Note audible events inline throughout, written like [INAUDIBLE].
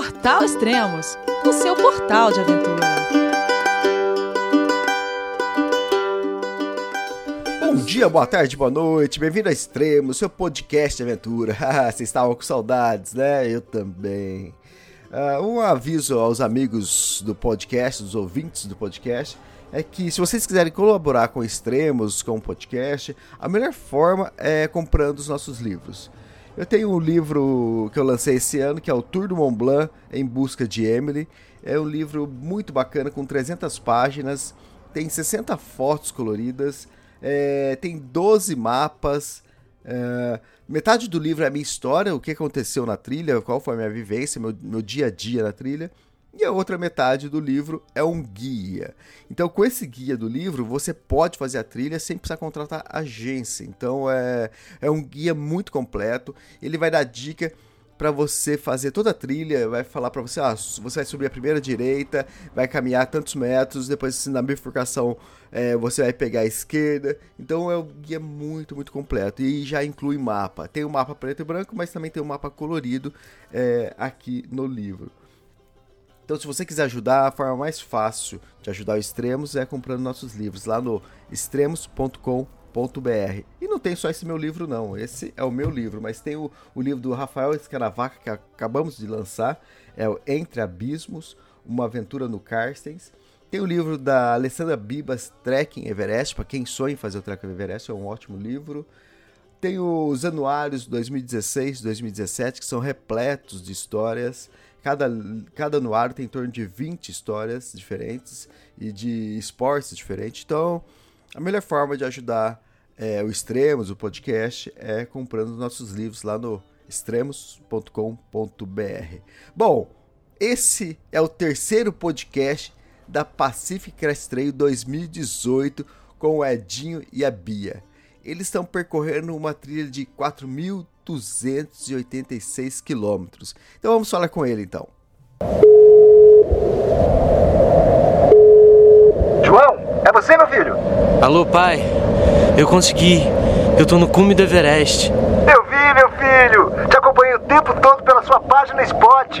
Portal Extremos, o seu portal de aventura. Bom dia, boa tarde, boa noite, bem-vindo a Extremos, seu podcast de aventura. [LAUGHS] Vocês estavam com saudades, né? Eu também. Uh, um aviso aos amigos do podcast, dos ouvintes do podcast, é que se vocês quiserem colaborar com Extremos, com o podcast, a melhor forma é comprando os nossos livros. Eu tenho um livro que eu lancei esse ano, que é o Tour do Mont Blanc em busca de Emily. É um livro muito bacana, com 300 páginas, tem 60 fotos coloridas, é, tem 12 mapas. É, metade do livro é a minha história, o que aconteceu na trilha, qual foi a minha vivência, meu, meu dia a dia na trilha. E a outra metade do livro é um guia. Então, com esse guia do livro, você pode fazer a trilha sem precisar contratar agência. Então, é, é um guia muito completo. Ele vai dar dica para você fazer toda a trilha, vai falar para você, ah, você vai subir a primeira direita, vai caminhar tantos metros, depois na bifurcação é, você vai pegar a esquerda. Então é um guia muito, muito completo e já inclui mapa. Tem o um mapa preto e branco, mas também tem o um mapa colorido é, aqui no livro. Então, se você quiser ajudar, a forma mais fácil de ajudar o Extremos é comprando nossos livros lá no extremos.com.br. E não tem só esse meu livro, não. Esse é o meu livro, mas tem o, o livro do Rafael Escaravaca que acabamos de lançar, é o Entre Abismos, Uma Aventura no Carstens. Tem o livro da Alessandra Bibas, Trekking Everest, para quem sonha em fazer o Trekking Everest, é um ótimo livro. Tem os anuários 2016 2017, que são repletos de histórias. Cada, cada anuário tem em torno de 20 histórias diferentes e de esportes diferentes. Então, a melhor forma de ajudar é, o Extremos, o podcast, é comprando nossos livros lá no extremos.com.br. Bom, esse é o terceiro podcast da Pacific Crest Trail 2018 com o Edinho e a Bia. Eles estão percorrendo uma trilha de 4.000 286 quilômetros. Então vamos falar com ele então. João, é você, meu filho? Alô, pai. Eu consegui. Eu tô no cume do Everest. Eu vi, meu filho. Te acompanhei o tempo todo pela sua página Spot.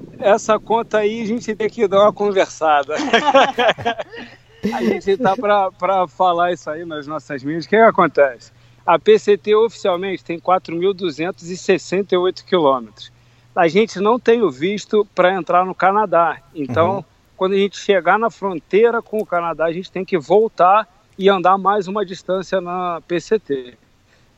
essa conta aí a gente tem que dar uma conversada. [LAUGHS] a gente tá para falar isso aí nas nossas mídias. O que, que acontece? A PCT oficialmente tem 4.268 quilômetros. A gente não tem o visto para entrar no Canadá. Então, uhum. quando a gente chegar na fronteira com o Canadá, a gente tem que voltar e andar mais uma distância na PCT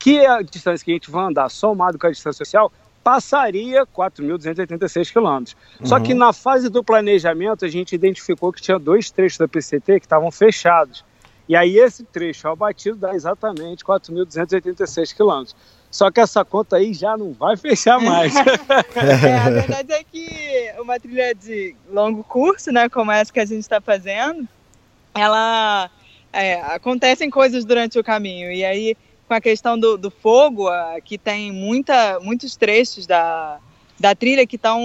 que é a distância que a gente vai andar somado com a distância social passaria 4.286 quilômetros. Uhum. Só que uhum. na fase do planejamento a gente identificou que tinha dois trechos da PCT que estavam fechados. E aí esse trecho ao batido dá exatamente 4.286 quilômetros. Só que essa conta aí já não vai fechar mais. [LAUGHS] é, a verdade é que uma trilha de longo curso, né, como essa que a gente está fazendo, ela é, acontecem coisas durante o caminho. E aí com a questão do, do fogo, que tem muita, muitos trechos da, da trilha que estão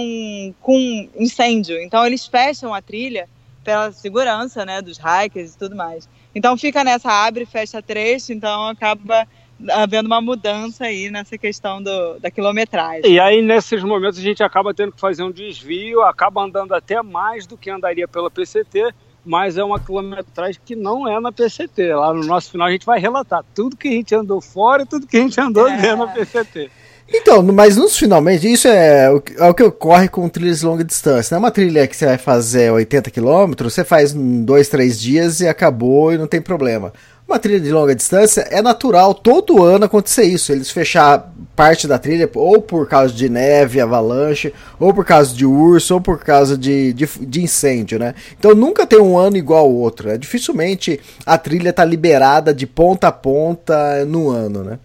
com incêndio. Então eles fecham a trilha pela segurança né, dos hikers e tudo mais. Então fica nessa abre e fecha trecho, então acaba havendo uma mudança aí nessa questão do, da quilometragem. E aí, nesses momentos, a gente acaba tendo que fazer um desvio, acaba andando até mais do que andaria pela PCT, mas é uma quilometragem que não é na PCT. Lá no nosso final a gente vai relatar tudo que a gente andou fora e tudo que a gente andou é. dentro da PCT. Então, mas nos finalmente, isso é o, é o que ocorre com trilhas de longa distância. Não é uma trilha que você vai fazer 80 km, você faz em dois, três dias e acabou e não tem problema. Uma trilha de longa distância é natural todo ano acontecer isso. Eles fechar parte da trilha ou por causa de neve, avalanche, ou por causa de urso, ou por causa de, de, de incêndio, né? Então nunca tem um ano igual ao outro. Né? Dificilmente a trilha está liberada de ponta a ponta no ano, né?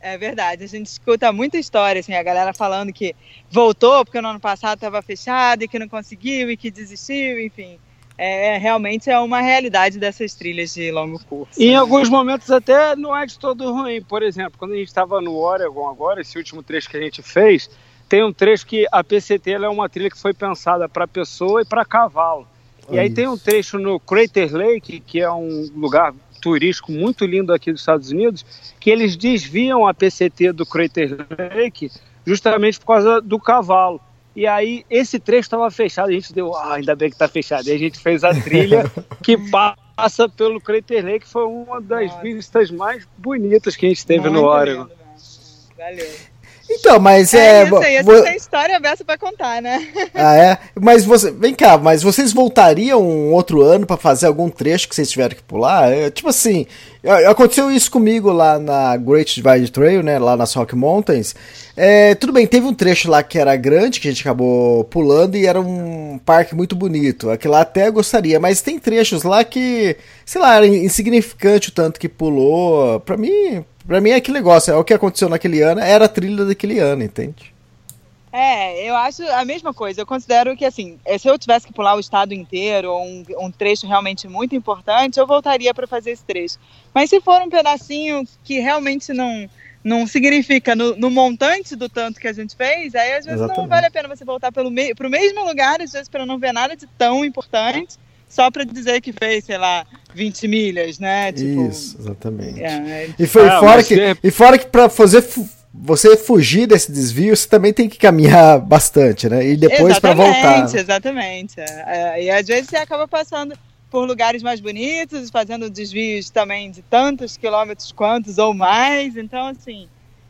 É verdade, a gente escuta muita história, assim, a galera falando que voltou porque no ano passado estava fechado e que não conseguiu e que desistiu, enfim. É, realmente é uma realidade dessas trilhas de longo curso. E em alguns momentos até não é de todo ruim. Por exemplo, quando a gente estava no Oregon agora, esse último trecho que a gente fez, tem um trecho que a PCT é uma trilha que foi pensada para pessoa e para cavalo. E aí tem um trecho no Crater Lake, que é um lugar turístico muito lindo aqui dos Estados Unidos, que eles desviam a PCT do Crater Lake justamente por causa do cavalo. E aí esse trecho estava fechado, a gente deu, ah, ainda bem que está fechado. E a gente fez a trilha [LAUGHS] que passa pelo Crater Lake, que foi uma das vistas mais bonitas que a gente teve muito no Oregon. Valeu. Então, mas é. é isso aí, vo... tem história aberta pra contar, né? [LAUGHS] Ah, é? Mas você. Vem cá, mas vocês voltariam um outro ano para fazer algum trecho que vocês tiveram que pular? É, tipo assim, aconteceu isso comigo lá na Great Divide Trail, né? Lá nas Rock Mountains. É, tudo bem, teve um trecho lá que era grande, que a gente acabou pulando, e era um parque muito bonito. Aquilo lá até gostaria, mas tem trechos lá que, sei lá, era insignificante o tanto que pulou. Pra mim, Pra mim é aquele negócio, é o que aconteceu naquele ano, era a trilha daquele ano, entende? É, eu acho a mesma coisa. Eu considero que, assim, eh, se eu tivesse que pular o estado inteiro, ou um, um trecho realmente muito importante, eu voltaria para fazer esse trecho. Mas se for um pedacinho que realmente não, não significa no, no montante do tanto que a gente fez, aí às vezes Exatamente. não vale a pena você voltar para me, o mesmo lugar, às vezes para não ver nada de tão importante só para dizer que fez, sei lá, 20 milhas, né? Tipo, Isso, exatamente. É, e, foi ah, fora que, é... e fora que para fazer você fugir desse desvio, você também tem que caminhar [LAUGHS] bastante, né? E depois para voltar. Exatamente, exatamente. É, e às vezes você acaba passando por lugares mais bonitos, fazendo desvios também de tantos quilômetros quantos ou mais. Então, assim,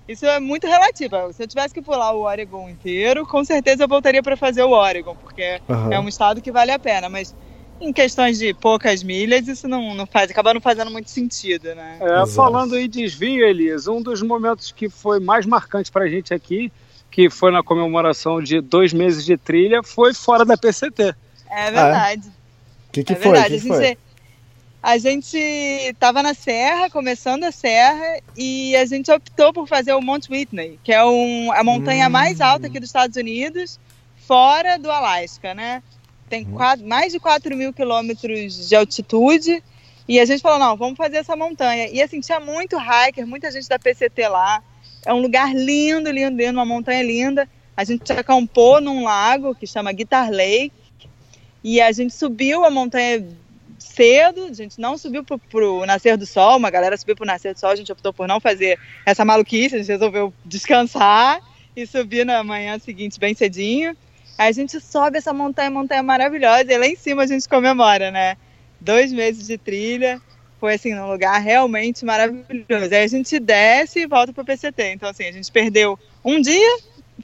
isso é muito relativo. Se eu tivesse que pular o Oregon inteiro, com certeza eu voltaria para fazer o Oregon, porque uhum. é um estado que vale a pena. Mas em questões de poucas milhas, isso não, não faz, acaba não fazendo muito sentido, né? É, falando em desvio, Elias, um dos momentos que foi mais marcante para a gente aqui, que foi na comemoração de dois meses de trilha, foi fora da PCT. É verdade. O ah, que, que é foi? Verdade. Que a, gente, a gente estava na serra, começando a serra, e a gente optou por fazer o Mount Whitney, que é um, a montanha hum. mais alta aqui dos Estados Unidos, fora do Alasca, né? Tem uhum. mais de 4 mil quilômetros de altitude. E a gente falou, não, vamos fazer essa montanha. E assim, tinha muito hiker, muita gente da PCT lá. É um lugar lindo, lindo, lindo, uma montanha linda. A gente acampou num lago que chama Guitar Lake. E a gente subiu a montanha cedo, a gente não subiu pro, pro nascer do sol, uma galera subiu pro nascer do sol, a gente optou por não fazer essa maluquice, a gente resolveu descansar e subir na manhã seguinte bem cedinho. Aí a gente sobe essa montanha, montanha maravilhosa, e lá em cima a gente comemora, né? Dois meses de trilha, foi assim, num lugar realmente maravilhoso. Aí a gente desce e volta pro PCT. Então, assim, a gente perdeu um dia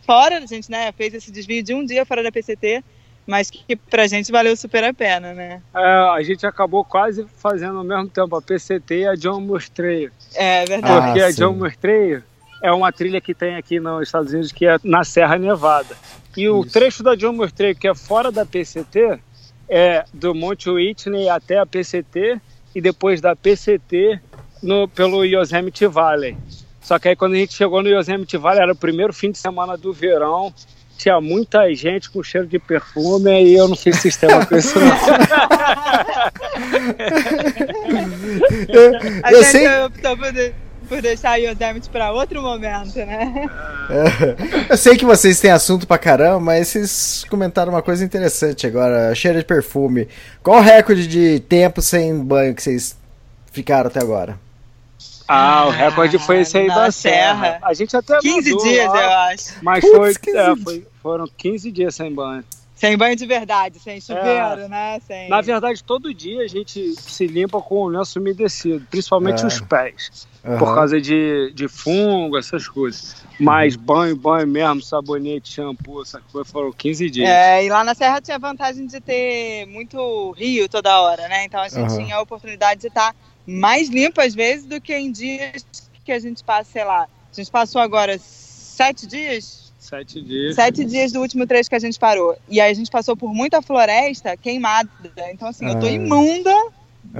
fora, a gente né, fez esse desvio de um dia fora da PCT, mas que pra gente valeu super a pena, né? É, a gente acabou quase fazendo ao mesmo tempo a PCT e a John Trail. É verdade. Porque ah, a John Trail é uma trilha que tem aqui nos Estados Unidos que é na Serra Nevada. E o Isso. trecho da John que é fora da PCT é do Monte Whitney até a PCT e depois da PCT no, pelo Yosemite Valley. Só que aí quando a gente chegou no Yosemite Valley era o primeiro fim de semana do verão, tinha muita gente com cheiro de perfume e eu não fiz sistema com isso não. eu, eu sei... por deixar Yosemite para outro momento, né? É, eu sei que vocês têm assunto pra caramba, mas vocês comentaram uma coisa interessante agora, cheiro de perfume. Qual o recorde de tempo sem banho que vocês ficaram até agora? Ah, o recorde foi esse aí da serra. serra. A gente até 15 dias, lá, eu acho. Mas foi, é, foi, foram 15 dias sem banho. Sem banho de verdade, sem chuveiro, é. né? Sem... Na verdade, todo dia a gente se limpa com o lenço umedecido, principalmente é. os pés, uhum. por causa de, de fungo, essas coisas. Mas uhum. banho, banho mesmo, sabonete, shampoo, essa coisa, foram 15 dias. É, e lá na Serra tinha a vantagem de ter muito rio toda hora, né? Então a gente uhum. tinha a oportunidade de estar mais limpo às vezes do que em dias que a gente passa, sei lá. A gente passou agora sete dias Sete dias. Sete dias do último trecho que a gente parou. E aí a gente passou por muita floresta queimada. Então, assim, ah. eu tô ah. imunda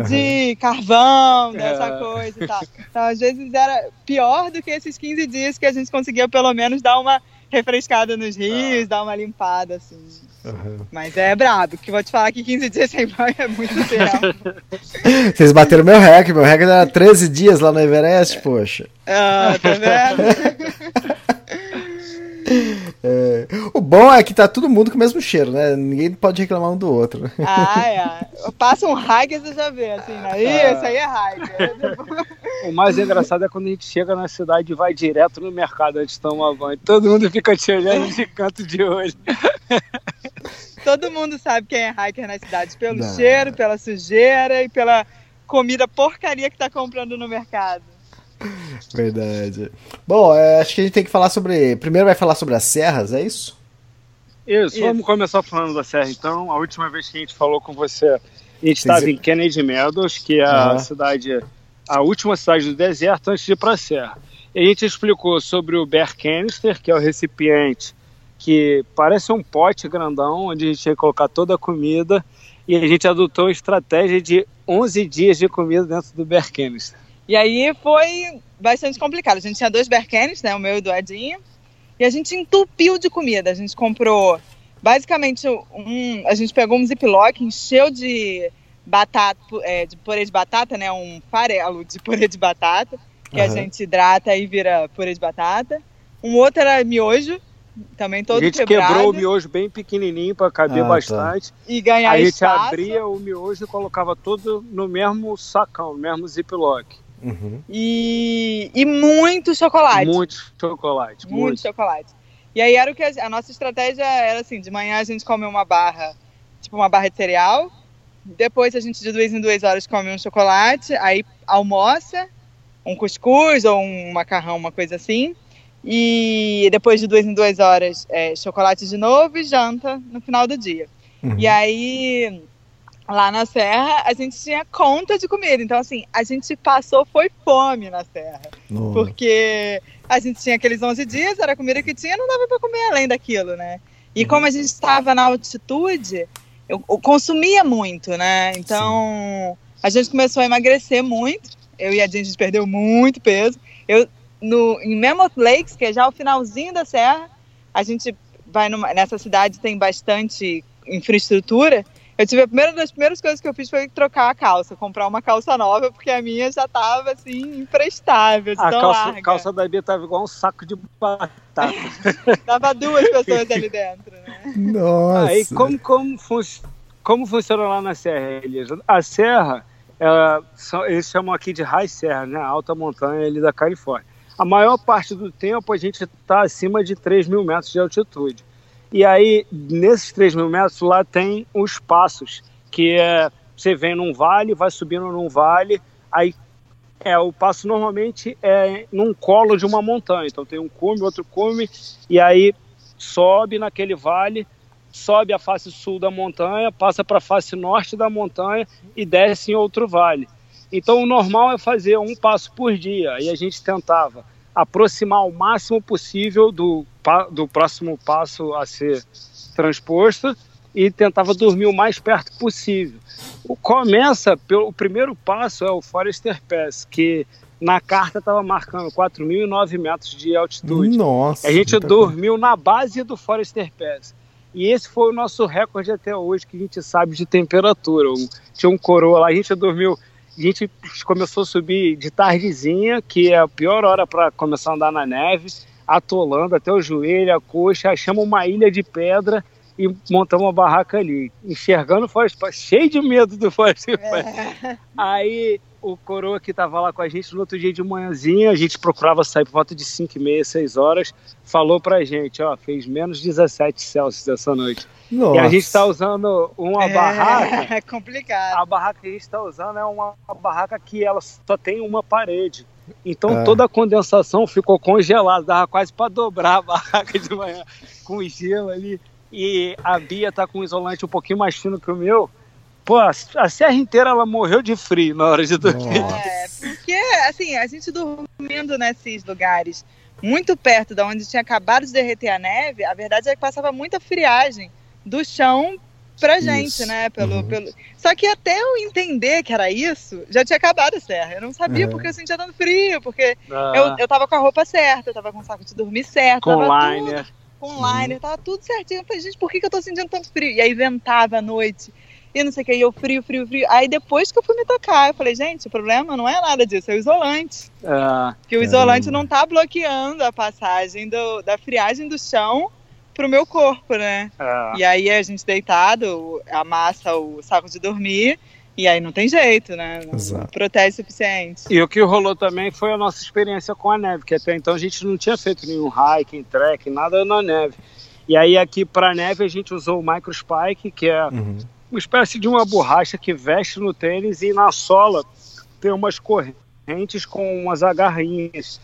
de carvão, dessa É. coisa e tal. Então, às vezes era pior do que esses 15 dias que a gente conseguia pelo menos dar uma refrescada nos rios, dar uma limpada, assim. Mas é brabo, que vou te falar que 15 dias sem banho é muito tempo. [LAUGHS] Vocês bateram meu recorde, meu recorde era 13 dias lá no Everest, poxa. Ah, tá vendo? É, O bom é que tá todo mundo com o mesmo cheiro, né? Ninguém pode reclamar um do outro. Ah, é. Passa um hiker, você já vê, assim, né? Ih, esse aí é hiker. O mais engraçado é quando a gente chega na cidade e vai direto no mercado antes de tomar banho. Todo mundo fica te olhando de canto de olho. Todo mundo sabe quem é hiker na cidade, pelo Não. cheiro, pela sujeira e pela comida porcaria que tá comprando no mercado. Verdade. Bom, é, acho que a gente tem que falar sobre. Primeiro vai falar sobre as serras, é isso? Isso, Isso. vamos começar falando da Serra então. A última vez que a gente falou com você, a gente estava em Kennedy Meadows, que é a Aham. cidade, a última cidade do deserto antes de ir para a Serra. E a gente explicou sobre o Bear Canister, que é o recipiente que parece um pote grandão, onde a gente ia colocar toda a comida. E a gente adotou a estratégia de 11 dias de comida dentro do Bear Canister. E aí foi bastante complicado. A gente tinha dois berkenes, né? O meu e do Edinho. E a gente entupiu de comida. A gente comprou basicamente um. A gente pegou um ziplock, encheu de batata, é, de purê de batata, né? Um farelo de [LAUGHS] purê de batata, que a Aham. gente hidrata e vira purê de batata. Um outro era miojo, também todo a gente quebrado. quebrou o miojo bem pequenininho para caber Ah, tá. bastante. E ganhar Aí a gente espaço. abria o miojo e colocava tudo no mesmo sacão, no mesmo ziplock. Uhum. E, e muito chocolate. Muito chocolate, Muito, muito. chocolate. E aí era o que a, a nossa estratégia era assim, de manhã a gente come uma barra, tipo uma barra de cereal, depois a gente de duas em duas horas come um chocolate, aí almoça, um cuscuz ou um macarrão, uma coisa assim, e depois de duas em duas horas é, chocolate de novo e janta no final do dia. Uhum. E aí lá na serra a gente tinha conta de comida, então assim, a gente passou foi fome na serra. No- Porque a gente tinha aqueles 11 dias, era a comida que tinha, não dava para comer além daquilo, né? E como a gente estava na altitude, eu, eu consumia muito, né? Então, a gente começou a emagrecer muito. Eu e a gente, a gente perdeu muito peso. Eu, no, em Mammoth Lakes, que é já o finalzinho da serra, a gente vai numa, nessa cidade, tem bastante infraestrutura. Eu tive a primeira das primeiras coisas que eu fiz foi trocar a calça, comprar uma calça nova, porque a minha já tava assim, imprestável, A tão calça, larga. calça da Bia tava igual um saco de batata. [LAUGHS] Tava duas pessoas ali dentro, né? Nossa. Aí como, como, fun como funciona lá na Serra, Elias? A Serra, ela, são- eles chamam aqui de High Serra, né? A alta montanha ali da Califórnia. A maior parte do tempo a gente está acima de 3 mil metros de altitude. E aí, nesses 3 mil metros, lá tem os passos, que é, você vem num vale, vai subindo num vale, aí é, o passo normalmente é num colo de uma montanha. Então tem um cume, outro cume, e aí sobe naquele vale, sobe a face sul da montanha, passa para a face norte da montanha e desce em outro vale. Então o normal é fazer um passo por dia, e a gente tentava aproximar o máximo possível do, do próximo passo a ser transposto e tentava dormir o mais perto possível. O, começa pelo o primeiro passo é o Forester Pass, que na carta estava marcando 4.009 metros de altitude. Nossa. A gente dormiu na base do Forester Pass. E esse foi o nosso recorde até hoje, que a gente sabe de temperatura. Tinha um coroa lá, a gente dormiu. A gente começou a subir de tardezinha, que é a pior hora para começar a andar na neve, atolando até o joelho, a coxa, achamos uma ilha de pedra e montamos uma barraca ali, enxergando o Forest cheio de medo do Forest Pass. Aí o coroa que estava lá com a gente no outro dia de manhãzinha, a gente procurava sair por volta de 5 e meia, 6 horas, falou pra gente, ó, fez menos 17 Celsius essa noite. Nossa. E a gente está usando uma barraca, [LAUGHS] É complicado. a barraca que a gente está usando é uma, uma barraca que ela só tem uma parede. Então Ah. toda a condensação ficou congelada, dava quase para dobrar a barraca de manhã com gelo ali. E a Bia tá com um isolante um pouquinho mais fino que o meu. Pô, a a serra inteira ela morreu de frio na hora de dormir. Nossa. É, porque, assim, a gente dormindo nesses lugares muito perto da onde tinha acabado de derreter a neve, a verdade é que passava muita friagem do chão pra gente, Isso. né? Pelo, Uhum. pelo... Só que até eu entender que era isso, já tinha acabado a serra. Eu não sabia Uhum. porque eu sentia tanto frio, porque Ah, eu, eu tava com a roupa certa, eu tava com o saco de dormir certo, com tava liner. tudo com liner, tava tudo certinho. Eu falei, gente, por que, que eu tô sentindo tanto frio? E aí ventava à noite, e não sei o que, e eu frio, frio, frio. Aí depois que eu fui me tocar, eu falei, gente, o problema não é nada disso, é o isolante. É, Que o isolante não tá bloqueando a passagem do, da friagem do chão pro meu corpo, né? é. E aí a gente deitado, amassa o saco de dormir, e aí não tem jeito, né? Não Exato. protege o suficiente. E o que rolou também foi a nossa experiência com a neve, que até então a gente não tinha feito nenhum hiking, trek, nada na neve. E aí aqui para neve a gente usou o Micro Spike, que é Uhum. Uma espécie de uma borracha que veste no tênis e na sola tem umas correntes com umas agarrinhas.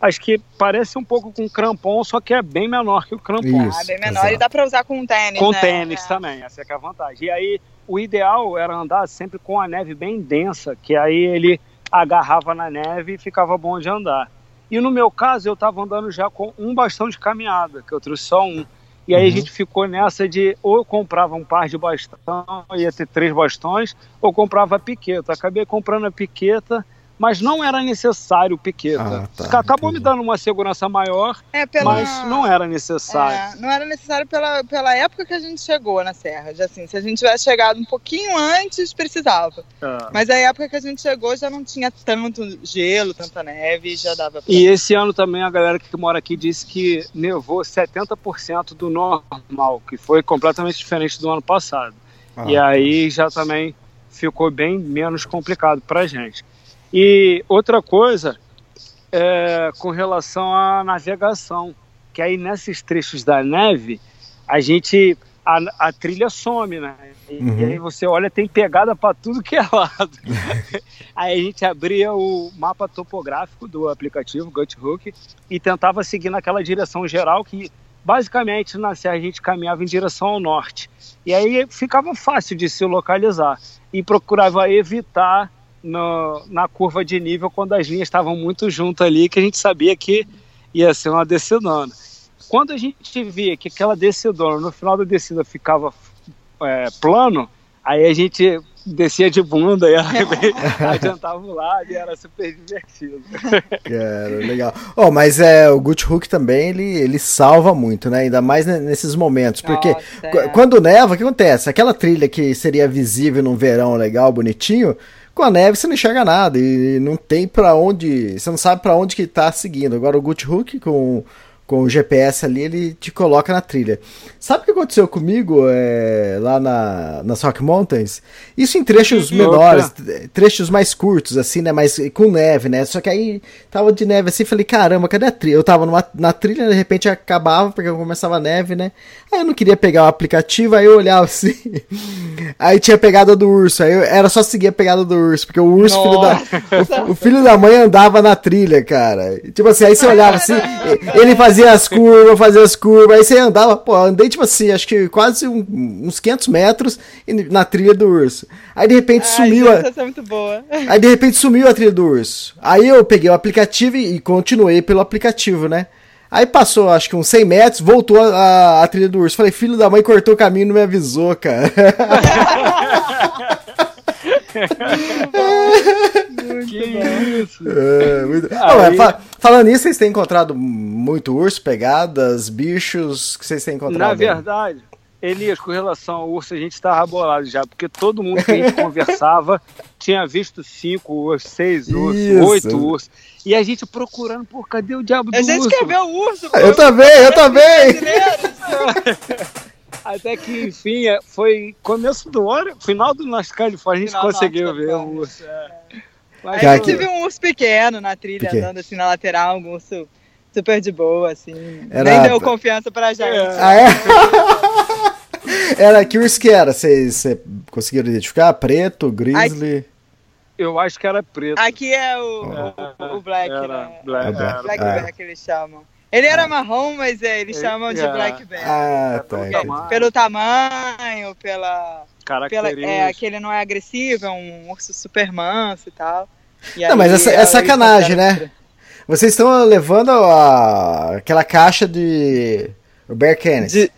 Acho que parece um pouco com crampon, só que é bem menor que o crampon. Isso, ah, bem menor. exato. E dá pra usar com tênis, Com né? tênis É. também, essa é, que é a vantagem. E aí, o ideal era andar sempre com a neve bem densa, que aí ele agarrava na neve e ficava bom de andar. E no meu caso, eu estava andando já com um bastão de caminhada, que eu trouxe só um. E aí a Uhum. gente ficou nessa de ou comprava um par de bastão, ia ter três bastões, ou comprava a piqueta. Acabei comprando a piqueta, mas não era necessário piqueta. Ah, tá, Acabou me entendi. dando uma segurança maior, É, pela... mas não era necessário. É, não era necessário pela, pela época que a gente chegou na Serra. Já, assim, se a gente tivesse chegado um pouquinho antes, precisava. É. Mas a época que a gente chegou já não tinha tanto gelo, tanta neve, já dava pra... E esse ano também a galera que mora aqui disse que nevou 70% do normal, que foi completamente diferente do ano passado. Ah. E aí já também ficou bem menos complicado pra gente. E outra coisa é com relação à navegação, que aí nesses trechos da neve, a gente a, a trilha some, né? E, Uhum. e aí você olha, tem pegada para tudo que é lado. [LAUGHS] aí a gente abria o mapa topográfico do aplicativo Guthook e tentava seguir naquela direção geral que basicamente na serra a gente caminhava em direção ao norte. E aí ficava fácil de se localizar e procurava evitar no- na curva de nível quando as linhas estavam muito juntas ali, que a gente sabia que ia ser uma descidona. Quando a gente via que aquela descidona, no final da descida ficava é, plano, aí a gente descia de bunda e [LAUGHS] adiantava o lado e era super divertido. [LAUGHS] Cara, legal. Oh, mas é, o Good Hook também, ele, ele salva muito, né? Ainda mais ne- nesses momentos. Porque Nossa, é. quando neva, o que acontece? Aquela trilha que seria visível num verão legal, bonitinho, com a neve você não enxerga nada e não tem pra onde. Você não sabe pra onde que tá seguindo. Agora o Good Hook com, com o GPS ali, ele te coloca na trilha. Sabe o que aconteceu comigo é, lá na, nas Rock Mountains? Isso em trechos menores, trechos mais curtos, assim, né? Mas com neve, né? Só que aí tava de neve assim, falei, caramba, cadê a trilha? Eu tava numa, na trilha, de repente acabava, porque começava a neve, né? Aí eu não queria pegar o aplicativo, aí eu olhava assim. [LAUGHS] Aí tinha a pegada do urso, aí eu- era só seguir a pegada do urso, porque o urso, filho da, o, o filho da mãe andava na trilha, cara. Tipo assim, aí você olhava assim, ele fazia as curvas, fazia as curvas, aí você andava, pô, andei tipo assim, acho que quase um- uns 500 metros na trilha do urso. Aí de repente Ai, sumiu a, é muito boa. Aí de repente sumiu a trilha do urso. Aí eu peguei o aplicativo e, continuei pelo aplicativo, né? Aí passou, acho que uns 100 metros, voltou a, a- a trilha do urso. Falei, filho da mãe cortou o caminho e não me avisou, cara. [LAUGHS] [LAUGHS] que isso? É, muito- Aí- Não, mas fa- falando nisso, vocês têm encontrado muito urso, pegadas, bichos que vocês têm encontrado? Na verdade, Elias, com relação ao urso, a gente estava bolado já, porque todo mundo que a gente [LAUGHS] conversava tinha visto cinco ursos, seis ursos, Isso. oito ursos. E a gente procurando, pô, cadê o diabo do A gente urso? quer ver o urso. pô. Eu também, eu também! Brasileiros. [LAUGHS] Até que, enfim, é, foi começo do ano, final do nosso Califórnia, a gente Final conseguiu ver o urso. é. Aí Cara, a gente que- viu um urso pequeno na trilha, Pequeno. andando assim na lateral, um urso super de boa, assim. Era- Nem deu confiança pra gente. É. Ah, é? [LAUGHS] Era que urso que era? Vocês conseguiram identificar? Preto, grizzly? Eu acho que era preto. Aqui é o, o, o Black, Era né? black, É black. Black Ah. Bear que eles chamam. Ele era marrom, mas é, eles É, chamam de é. Black Bear. Ah, tá. pelo tamanho. Pelo tamanho, pela, pela é, que ele não é agressivo, é um urso super manso e tal. E Não, aí, mas essa- é sacanagem, né? Vocês estão levando a- aquela caixa de o Bear Canids. De-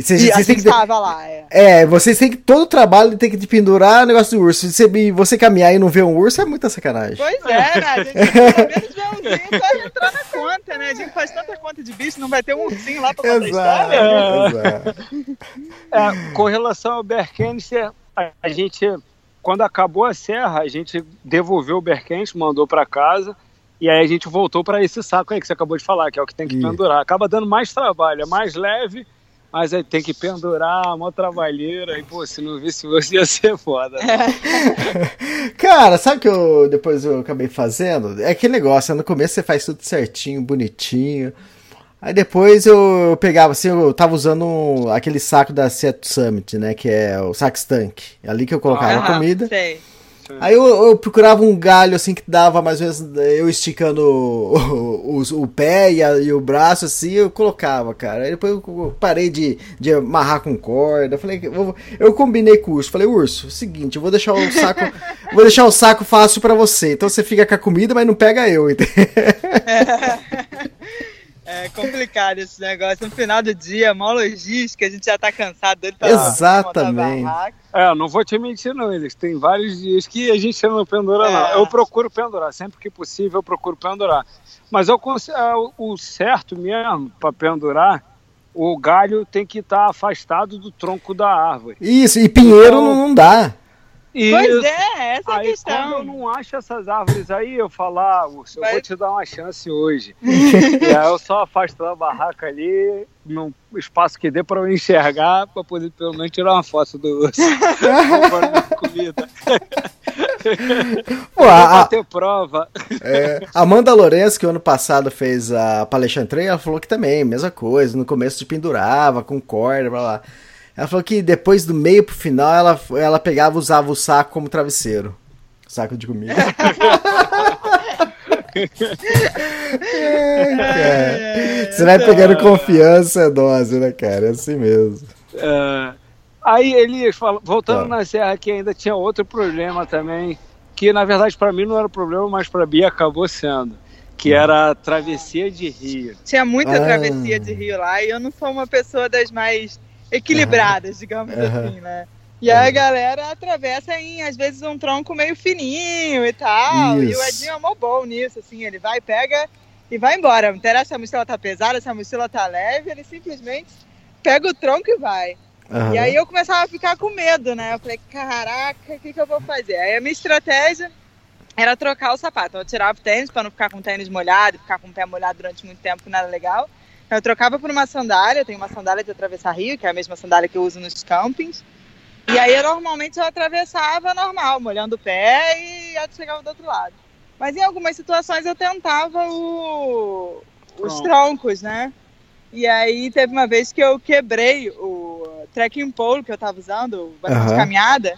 E, vocês, E a têm gente que tava lá, é. É, vocês têm que. Todo o trabalho tem que te pendurar o negócio do urso. Se você, você caminhar e não ver um urso é muita sacanagem. Pois é, né? A gente [LAUGHS] pelo menos ver um ursinho pra entrar na conta, né? A gente faz tanta conta de bicho, não vai ter um ursinho lá pra contar Exato, história. exato. É, com relação ao Berkenister, a, a gente, quando acabou a serra, a gente devolveu o Berkenister, mandou para casa, e aí a gente voltou para esse saco aí que você acabou de falar, que é o que tem que pendurar. Acaba dando mais trabalho, é mais leve, mas aí tem que pendurar, uma trabalheira, e pô, se não visse você ia ser foda. [LAUGHS] Cara, sabe o que eu depois eu acabei fazendo? É aquele negócio, no começo você faz tudo certinho, bonitinho. Aí depois eu pegava assim, eu tava usando um- aquele saco da Seattle Summit, né? Que é o Sax Tank. É ali que eu colocava a Aham, comida. Sei. Aí eu, eu procurava um galho assim que dava mais ou menos eu esticando o, o, o pé e, a- e o braço assim, eu colocava, cara. Aí depois eu parei de, de amarrar com corda. Eu falei, eu, eu combinei com o urso. Falei, urso, é o seguinte, eu vou deixar o saco, vou deixar o saco fácil pra você. Então você fica com a comida, mas não pega eu, entendeu? [LAUGHS] É complicado esse negócio. No final do dia, mó logística, a gente já tá cansado pra Exatamente. É, não vou te mentir não, eles tem vários dias que a gente não pendura não. É. Eu procuro pendurar, sempre que possível eu procuro pendurar. Mas eu é, o- certo mesmo para pendurar, o galho tem que estar afastado do tronco da árvore. Isso, e pinheiro Então- não, não dá. E Pois é, essa é a aí quando eu questão. não acho essas árvores aí, eu falo, ah, Urso, eu Vai- vou te dar uma chance hoje. [LAUGHS] e aí eu só afasto da barraca ali, num espaço que dê para eu enxergar, para poder pelo menos tirar uma foto do [LAUGHS] urso. Comida. Pô, a, a, ter prova. É, Amanda Lourenço, que o ano passado fez a Palestrantrei, ela falou que também, mesma coisa. No começo de pendurava com corda, blá blá. Ela falou que depois do meio pro final ela, ela pegava e usava o saco como travesseiro. Saco de comida. [LAUGHS] É, cara. Você vai pegando confiança, é dose, né, cara? É assim mesmo. É, aí Elias, voltando Tá. na serra, que ainda tinha outro problema também, que na verdade para mim não era problema, mas para Bia acabou sendo, que era a travessia de rio. Tinha muita Ah. travessia de rio lá e eu não sou uma pessoa das mais equilibradas, digamos Aham. assim, né? E aí a galera atravessa em, às vezes, um tronco meio fininho e tal. E o Isso. Edinho é mó bom nisso, assim, ele vai, pega e vai embora. Não interessa se a mochila tá pesada, se a mochila tá leve, ele simplesmente pega o tronco e vai. Aham. E aí eu começava a ficar com medo, né? Eu falei, caraca, o que, que eu vou fazer? Aí a minha estratégia era trocar o sapato. Eu tirava o tênis para não ficar com o tênis molhado, ficar com o pé molhado durante muito tempo, que nada legal. Eu trocava por uma sandália, eu tenho uma sandália de atravessar rio, que é a mesma sandália que eu uso nos campings. E aí eu normalmente eu atravessava normal, molhando o pé e chegava do outro lado. Mas em algumas situações eu tentava o- os Tronco. troncos, né? E aí teve uma vez que eu quebrei o trekking pole que eu tava usando, bastante Aham. caminhada,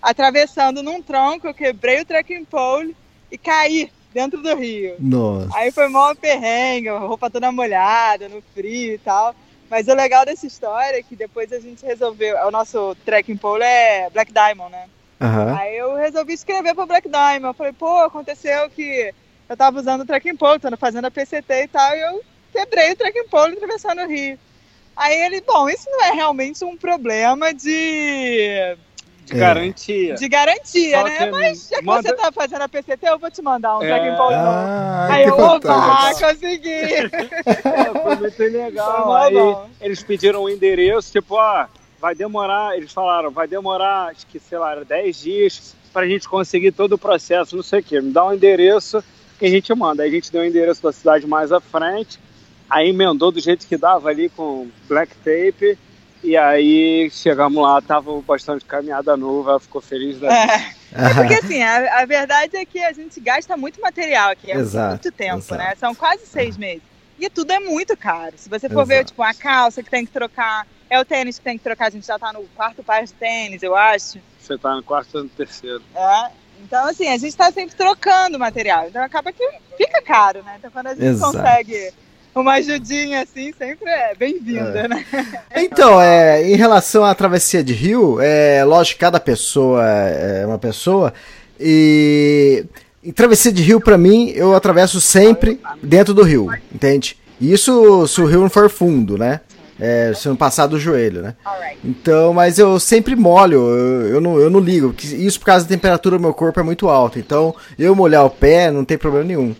atravessando num tronco, eu quebrei o trekking pole e caí dentro do rio. Nossa. Aí foi mó perrengue, a roupa toda molhada, no frio e tal. Mas o legal dessa história é que depois a gente resolveu. O nosso trekking pole é Black Diamond, né? Aham. Aí eu resolvi escrever pro Black Diamond. Eu falei, pô, aconteceu que eu tava usando o trekking pole, tava fazendo a PCT e tal, e eu quebrei o trekking pole atravessando o rio. Aí ele, bom, isso não é realmente um problema de, De É. garantia. de garantia, Só né? que Mas já que manda- você tá fazendo a PCT, eu vou te mandar um É. pole novo. Ah, Aí eu, opa, fantástico. consegui! É, foi muito legal. Foi Aí eles pediram um endereço, tipo, ah, vai demorar, eles falaram, vai demorar, acho que, sei lá, era 10 dias pra gente conseguir todo o processo, não sei o quê. Me dá um endereço que a gente manda. Aí a gente deu o endereço da cidade mais à frente, aí emendou do jeito que dava ali com black tape. E aí chegamos lá, tava o bastão de caminhada novo, ela ficou feliz da vida. É, porque assim, a, a verdade é que a gente gasta muito material aqui, é Exato, muito tempo, exato. né? São quase seis meses. E tudo é muito caro. Se você for ver, Exato. tipo, a calça que tem que trocar, é o tênis que tem que trocar, a gente já tá no quarto par de tênis, eu acho. Você tá no quarto ou no terceiro. É. Então, assim, a gente tá sempre trocando material. Então acaba que fica caro, né? Então quando a gente Exato. consegue uma ajudinha assim, sempre é bem-vinda, né? Então, é, em relação à travessia de rio, é lógico que cada pessoa é uma pessoa. E em travessia de rio, pra mim, eu atravesso sempre dentro do rio, entende? Isso se o rio não for fundo, né? É, se não passar do joelho, né? Então, mas eu sempre molho, eu, eu, não, eu não ligo. Isso por causa da temperatura do meu corpo é muito alta. Então, eu molhar o pé não tem problema nenhum.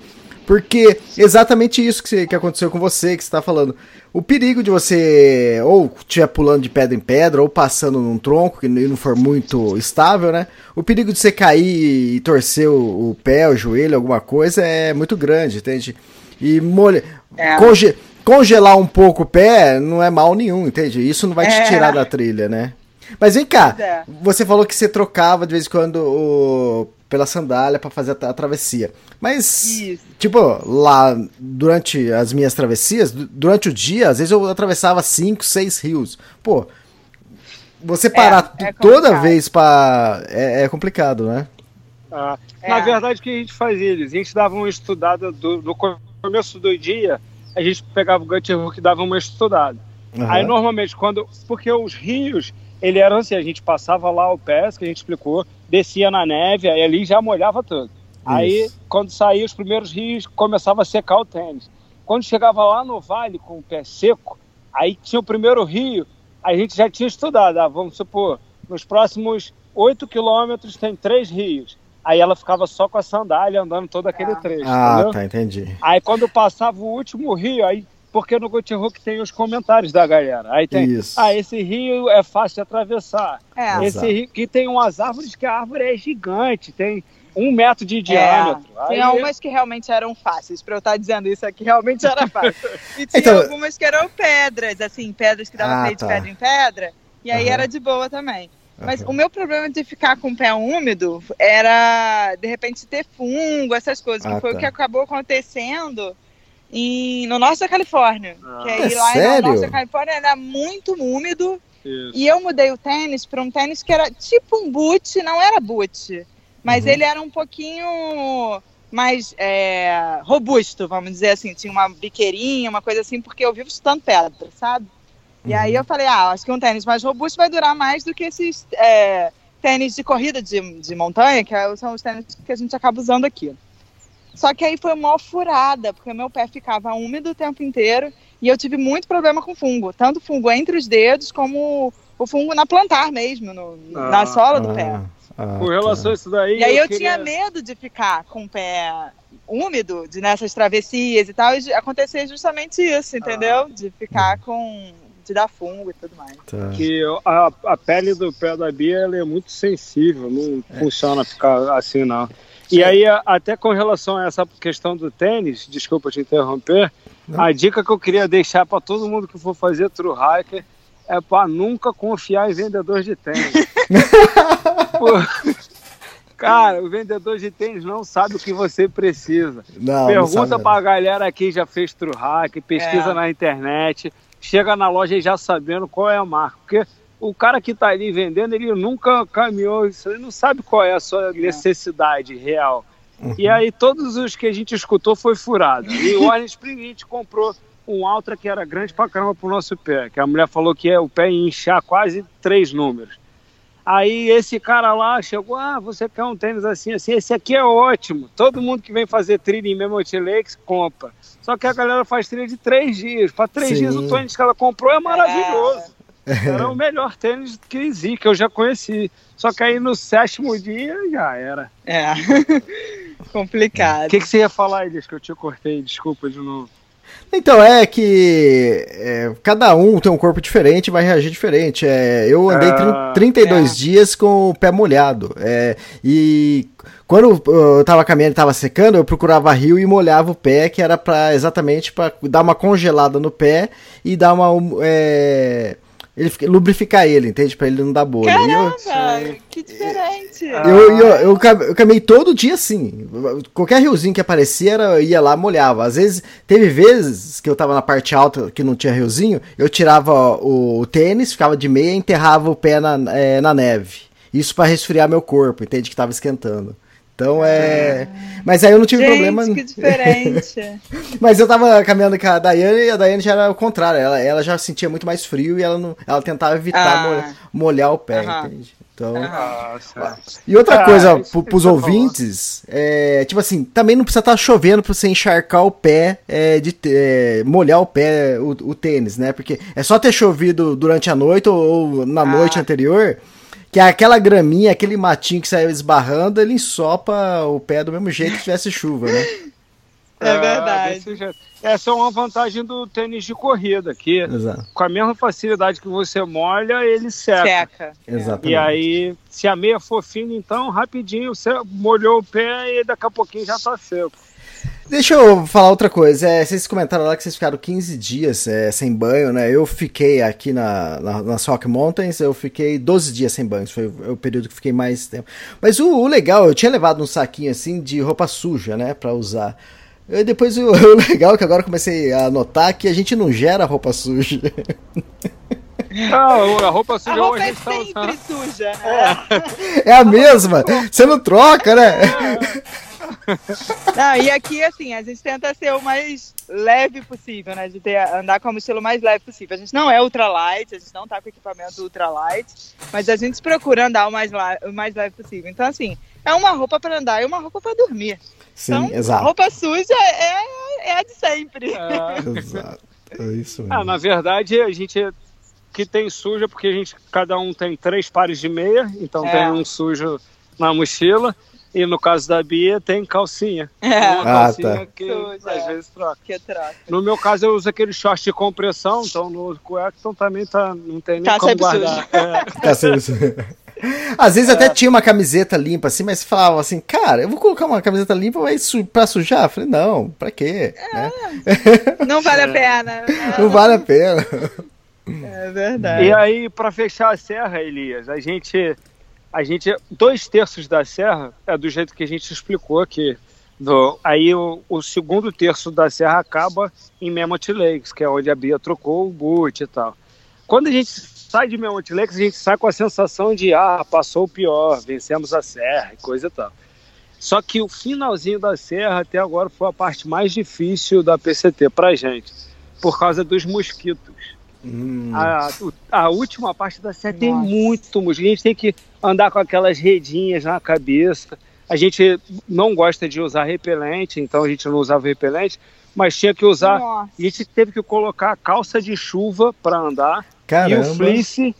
Porque exatamente isso que, você- que aconteceu com você, que você tá falando. O perigo de você ou estiver pulando de pedra em pedra, ou passando num tronco que não for muito estável, né? O perigo de você cair e torcer o, o pé, o joelho, alguma coisa, é muito grande, entende? E molha, É. conge- congelar um pouco o pé não é mal nenhum, entende? Isso não vai te É. tirar da trilha, né? Mas vem cá, é. você falou que você trocava de vez em quando o- pela sandália pra fazer a, tra- a travessia. Mas, Isso. tipo, lá durante as minhas travessias, du- durante o dia, às vezes eu atravessava cinco, seis rios. Pô, você parar é t- toda vez pra. É, é complicado, né? Ah, É. Na verdade, o que a gente fazia? Eles, a gente dava uma estudada do- no começo do dia, a gente pegava o Hook e dava uma estudada. Aham. Aí normalmente quando. Porque os rios, ele eram assim, a gente passava lá o pé, que a gente explicou, descia na neve, aí ali já molhava tudo. Aí, Isso. quando saía os primeiros rios, começava a secar o tênis. Quando chegava lá no vale com o pé seco, aí tinha o primeiro rio, a gente já tinha estudado. Ah, vamos supor, nos próximos 8 quilômetros tem três rios. Aí ela ficava só com a sandália andando todo aquele trecho, Ah, entendeu? tá, entendi. Aí quando passava o último rio, aí porque no Gut Hook tem os comentários da galera. Aí tem, Isso. ah, esse rio é fácil de atravessar. É. Esse Exato. rio que tem umas árvores que a árvore é gigante, tem um metro de diâmetro. É, tinha Aí- umas que realmente eram fáceis, pra eu estar dizendo isso aqui, realmente era [LAUGHS] fácil. E tinha Então- algumas que eram pedras, assim, pedras que davam Ah, pra ir de tá. pedra em pedra, e aí Aham. era de boa também. Mas Aham. o meu problema de ficar com o pé úmido era, de repente, ter fungo, essas coisas, que Ah, foi tá. o que acabou acontecendo em, no norte da Califórnia. Ah. que aí É lá sério? no norte da Califórnia era muito úmido, Isso. e eu mudei o tênis para um tênis que era tipo um boot, não era boot, mas Uhum. ele era um pouquinho mais é, robusto, vamos dizer assim. Tinha uma biqueirinha, uma coisa assim, porque eu vivo chutando pedra, sabe? E aí Uhum. eu falei, ah, acho que um tênis mais robusto vai durar mais do que esses é, tênis de corrida de, de montanha, que são os tênis que a gente acaba usando aqui. Só que aí foi uma furada, porque meu pé ficava úmido o tempo inteiro e eu tive muito problema com fungo. Tanto fungo entre os dedos, como o fungo na plantar mesmo, no- na Ah, sola do pé. Ah, ah, Com relação a isso daí. E aí eu queria- tinha medo de ficar com o pé úmido, de nessas travessias e tal, e acontecer justamente isso, entendeu? De ficar com. de dar fungo e tudo mais. tá. que a, a pele do pé da Bia ela é muito sensível, não funciona ficar assim não. E aí, a- até com relação a essa questão do tênis, desculpa te interromper, a dica que eu queria deixar para todo mundo que for fazer true hiker é para nunca confiar em vendedor de tênis. [LAUGHS] Pô, cara, o vendedor de tênis não sabe o que você precisa. Não, não Pergunta sabe, pra galera que já fez true hack, pesquisa É. na internet, chega na loja já sabendo qual é a marca. Porque o cara que tá ali vendendo, ele nunca caminhou ele não sabe qual é a sua necessidade real. E aí todos os que a gente escutou foi furado. E o [LAUGHS] Orange Spring a gente comprou um Ultra que era grande pra caramba pro nosso pé, que a mulher falou que é, o pé ia inchar quase três números. Aí esse cara lá chegou, ah, você quer um tênis assim, assim, esse aqui é ótimo. Todo mundo que vem fazer trilha em Memoti Lakes compra. Só que a galera faz trilha de três dias. Para três Sim. dias o tênis que ela comprou é maravilhoso. [LAUGHS] Era o melhor tênis que existe, que eu já conheci. Só que aí no sétimo dia já era. É. [LAUGHS] O Complicado. que, que você ia falar, Elias, que eu te cortei? Desculpa de novo. Então, é que é, cada um tem um corpo diferente e vai reagir diferente. É, eu andei Ah, 30, 32 é. dias com o pé molhado. é, e quando eu tava caminhando e tava secando, eu procurava rio e molhava o pé, que era pra, exatamente para dar uma congelada no pé e dar uma. um, é, ele, fica- lubrificar ele, entende? Pra ele não dar bolha. E eu- Caramba, que diferente. eu, eu, eu, cam- eu caminhei todo dia assim. Qualquer riozinho que aparecia, era, eu ia lá molhava. Às vezes, teve vezes que eu tava na parte alta que não tinha riozinho, eu tirava o, o tênis, ficava de meia e enterrava o pé na, é, na neve. Isso pra resfriar meu corpo, entende? Que tava esquentando. Então é. Mas aí eu não tive Gente, problema. que diferente. [LAUGHS] Mas eu tava caminhando com a Daiane e a Daiane já era o contrário. Ela, ela já sentia muito mais frio e ela, não, ela tentava evitar Ah. molhar, molhar o pé, Aham. entende? Então, Ah, certo. e outra Ah, coisa, isso pros ouvintes, é, tipo assim, também não precisa estar chovendo pra você encharcar o pé, é, de é, molhar o pé, o, o tênis, né? Porque é só ter chovido durante a noite ou, ou na Ah. noite anterior, que aquela graminha, aquele matinho que saiu esbarrando, ele ensopa o pé do mesmo jeito que tivesse chuva, né? [LAUGHS] É verdade. desse jeito. Essa é uma vantagem do tênis de corrida, que Exato. com a mesma facilidade que você molha, ele seca. Seca. Exatamente. E aí, se a meia for fina, então, rapidinho, você molhou o pé e daqui a pouquinho já tá seco. Deixa eu falar outra coisa. É, vocês comentaram lá que vocês ficaram 15 dias é, sem banho, né? Eu fiquei aqui na, na, nas Rock Mountains, eu fiquei 12 dias sem banho. Foi o o período que fiquei mais tempo. Mas o, o legal, eu tinha levado um saquinho assim de roupa suja, né? Pra usar. E depois o, [LAUGHS] o legal é que agora eu comecei a notar que a gente não gera roupa suja. [LAUGHS] Ah, a roupa A suja roupa hoje a é gente tá sempre usando. suja, né? É a mesma. Você não troca, né? [LAUGHS] Não, e aqui, assim, a gente tenta ser o mais leve possível, né? De ter, andar com a mochila o mais leve possível. A gente não é ultralight, a gente não tá com equipamento ultralight, mas a gente procura andar o mais, o mais leve possível. Então, assim, é uma roupa para andar e uma roupa para dormir. Sim, então, exato. roupa suja é, é a de sempre. É. [LAUGHS] Exato. É isso mesmo. Ah, na verdade, a gente que tem suja, porque a gente, cada um tem três pares de meia, então É. tem um sujo na mochila. E no caso da Bia, tem calcinha. É, Uma Ah, calcinha tá. que Suja, às é. vezes troca. que troca. No meu caso, eu uso aquele short de compressão, então no cueca então também tá, não tem nem Tá como sempre guardar. É. [LAUGHS] Tá sendo isso. Às vezes até tinha uma camiseta limpa assim, mas falava assim, cara, eu vou colocar uma camiseta limpa vai su pra sujar? Eu falei, não, pra quê? Né? Não vale a pena. Não vale a pena. É verdade. E aí, para fechar a serra, Elias, a gente, a gente, dois terços da serra é do jeito que a gente explicou aqui. Do, aí o, o segundo terço da serra acaba em Mammoth Lakes, que é onde a Bia trocou o boot e tal. Quando a gente sai de Mammoth Lakes, a gente sai com a sensação de, ah, passou o pior, vencemos a serra e coisa e tal. Só que o finalzinho da serra até agora foi a parte mais difícil da PCT pra gente, por causa dos mosquitos. Hum, A, a última parte da serra tem muito mosquito. A gente tem que andar com aquelas redinhas na cabeça. A gente não gosta de usar repelente, então a gente não usava repelente, mas tinha que usar. Nossa. A gente teve que colocar a calça de chuva para andar e caramba. o fleece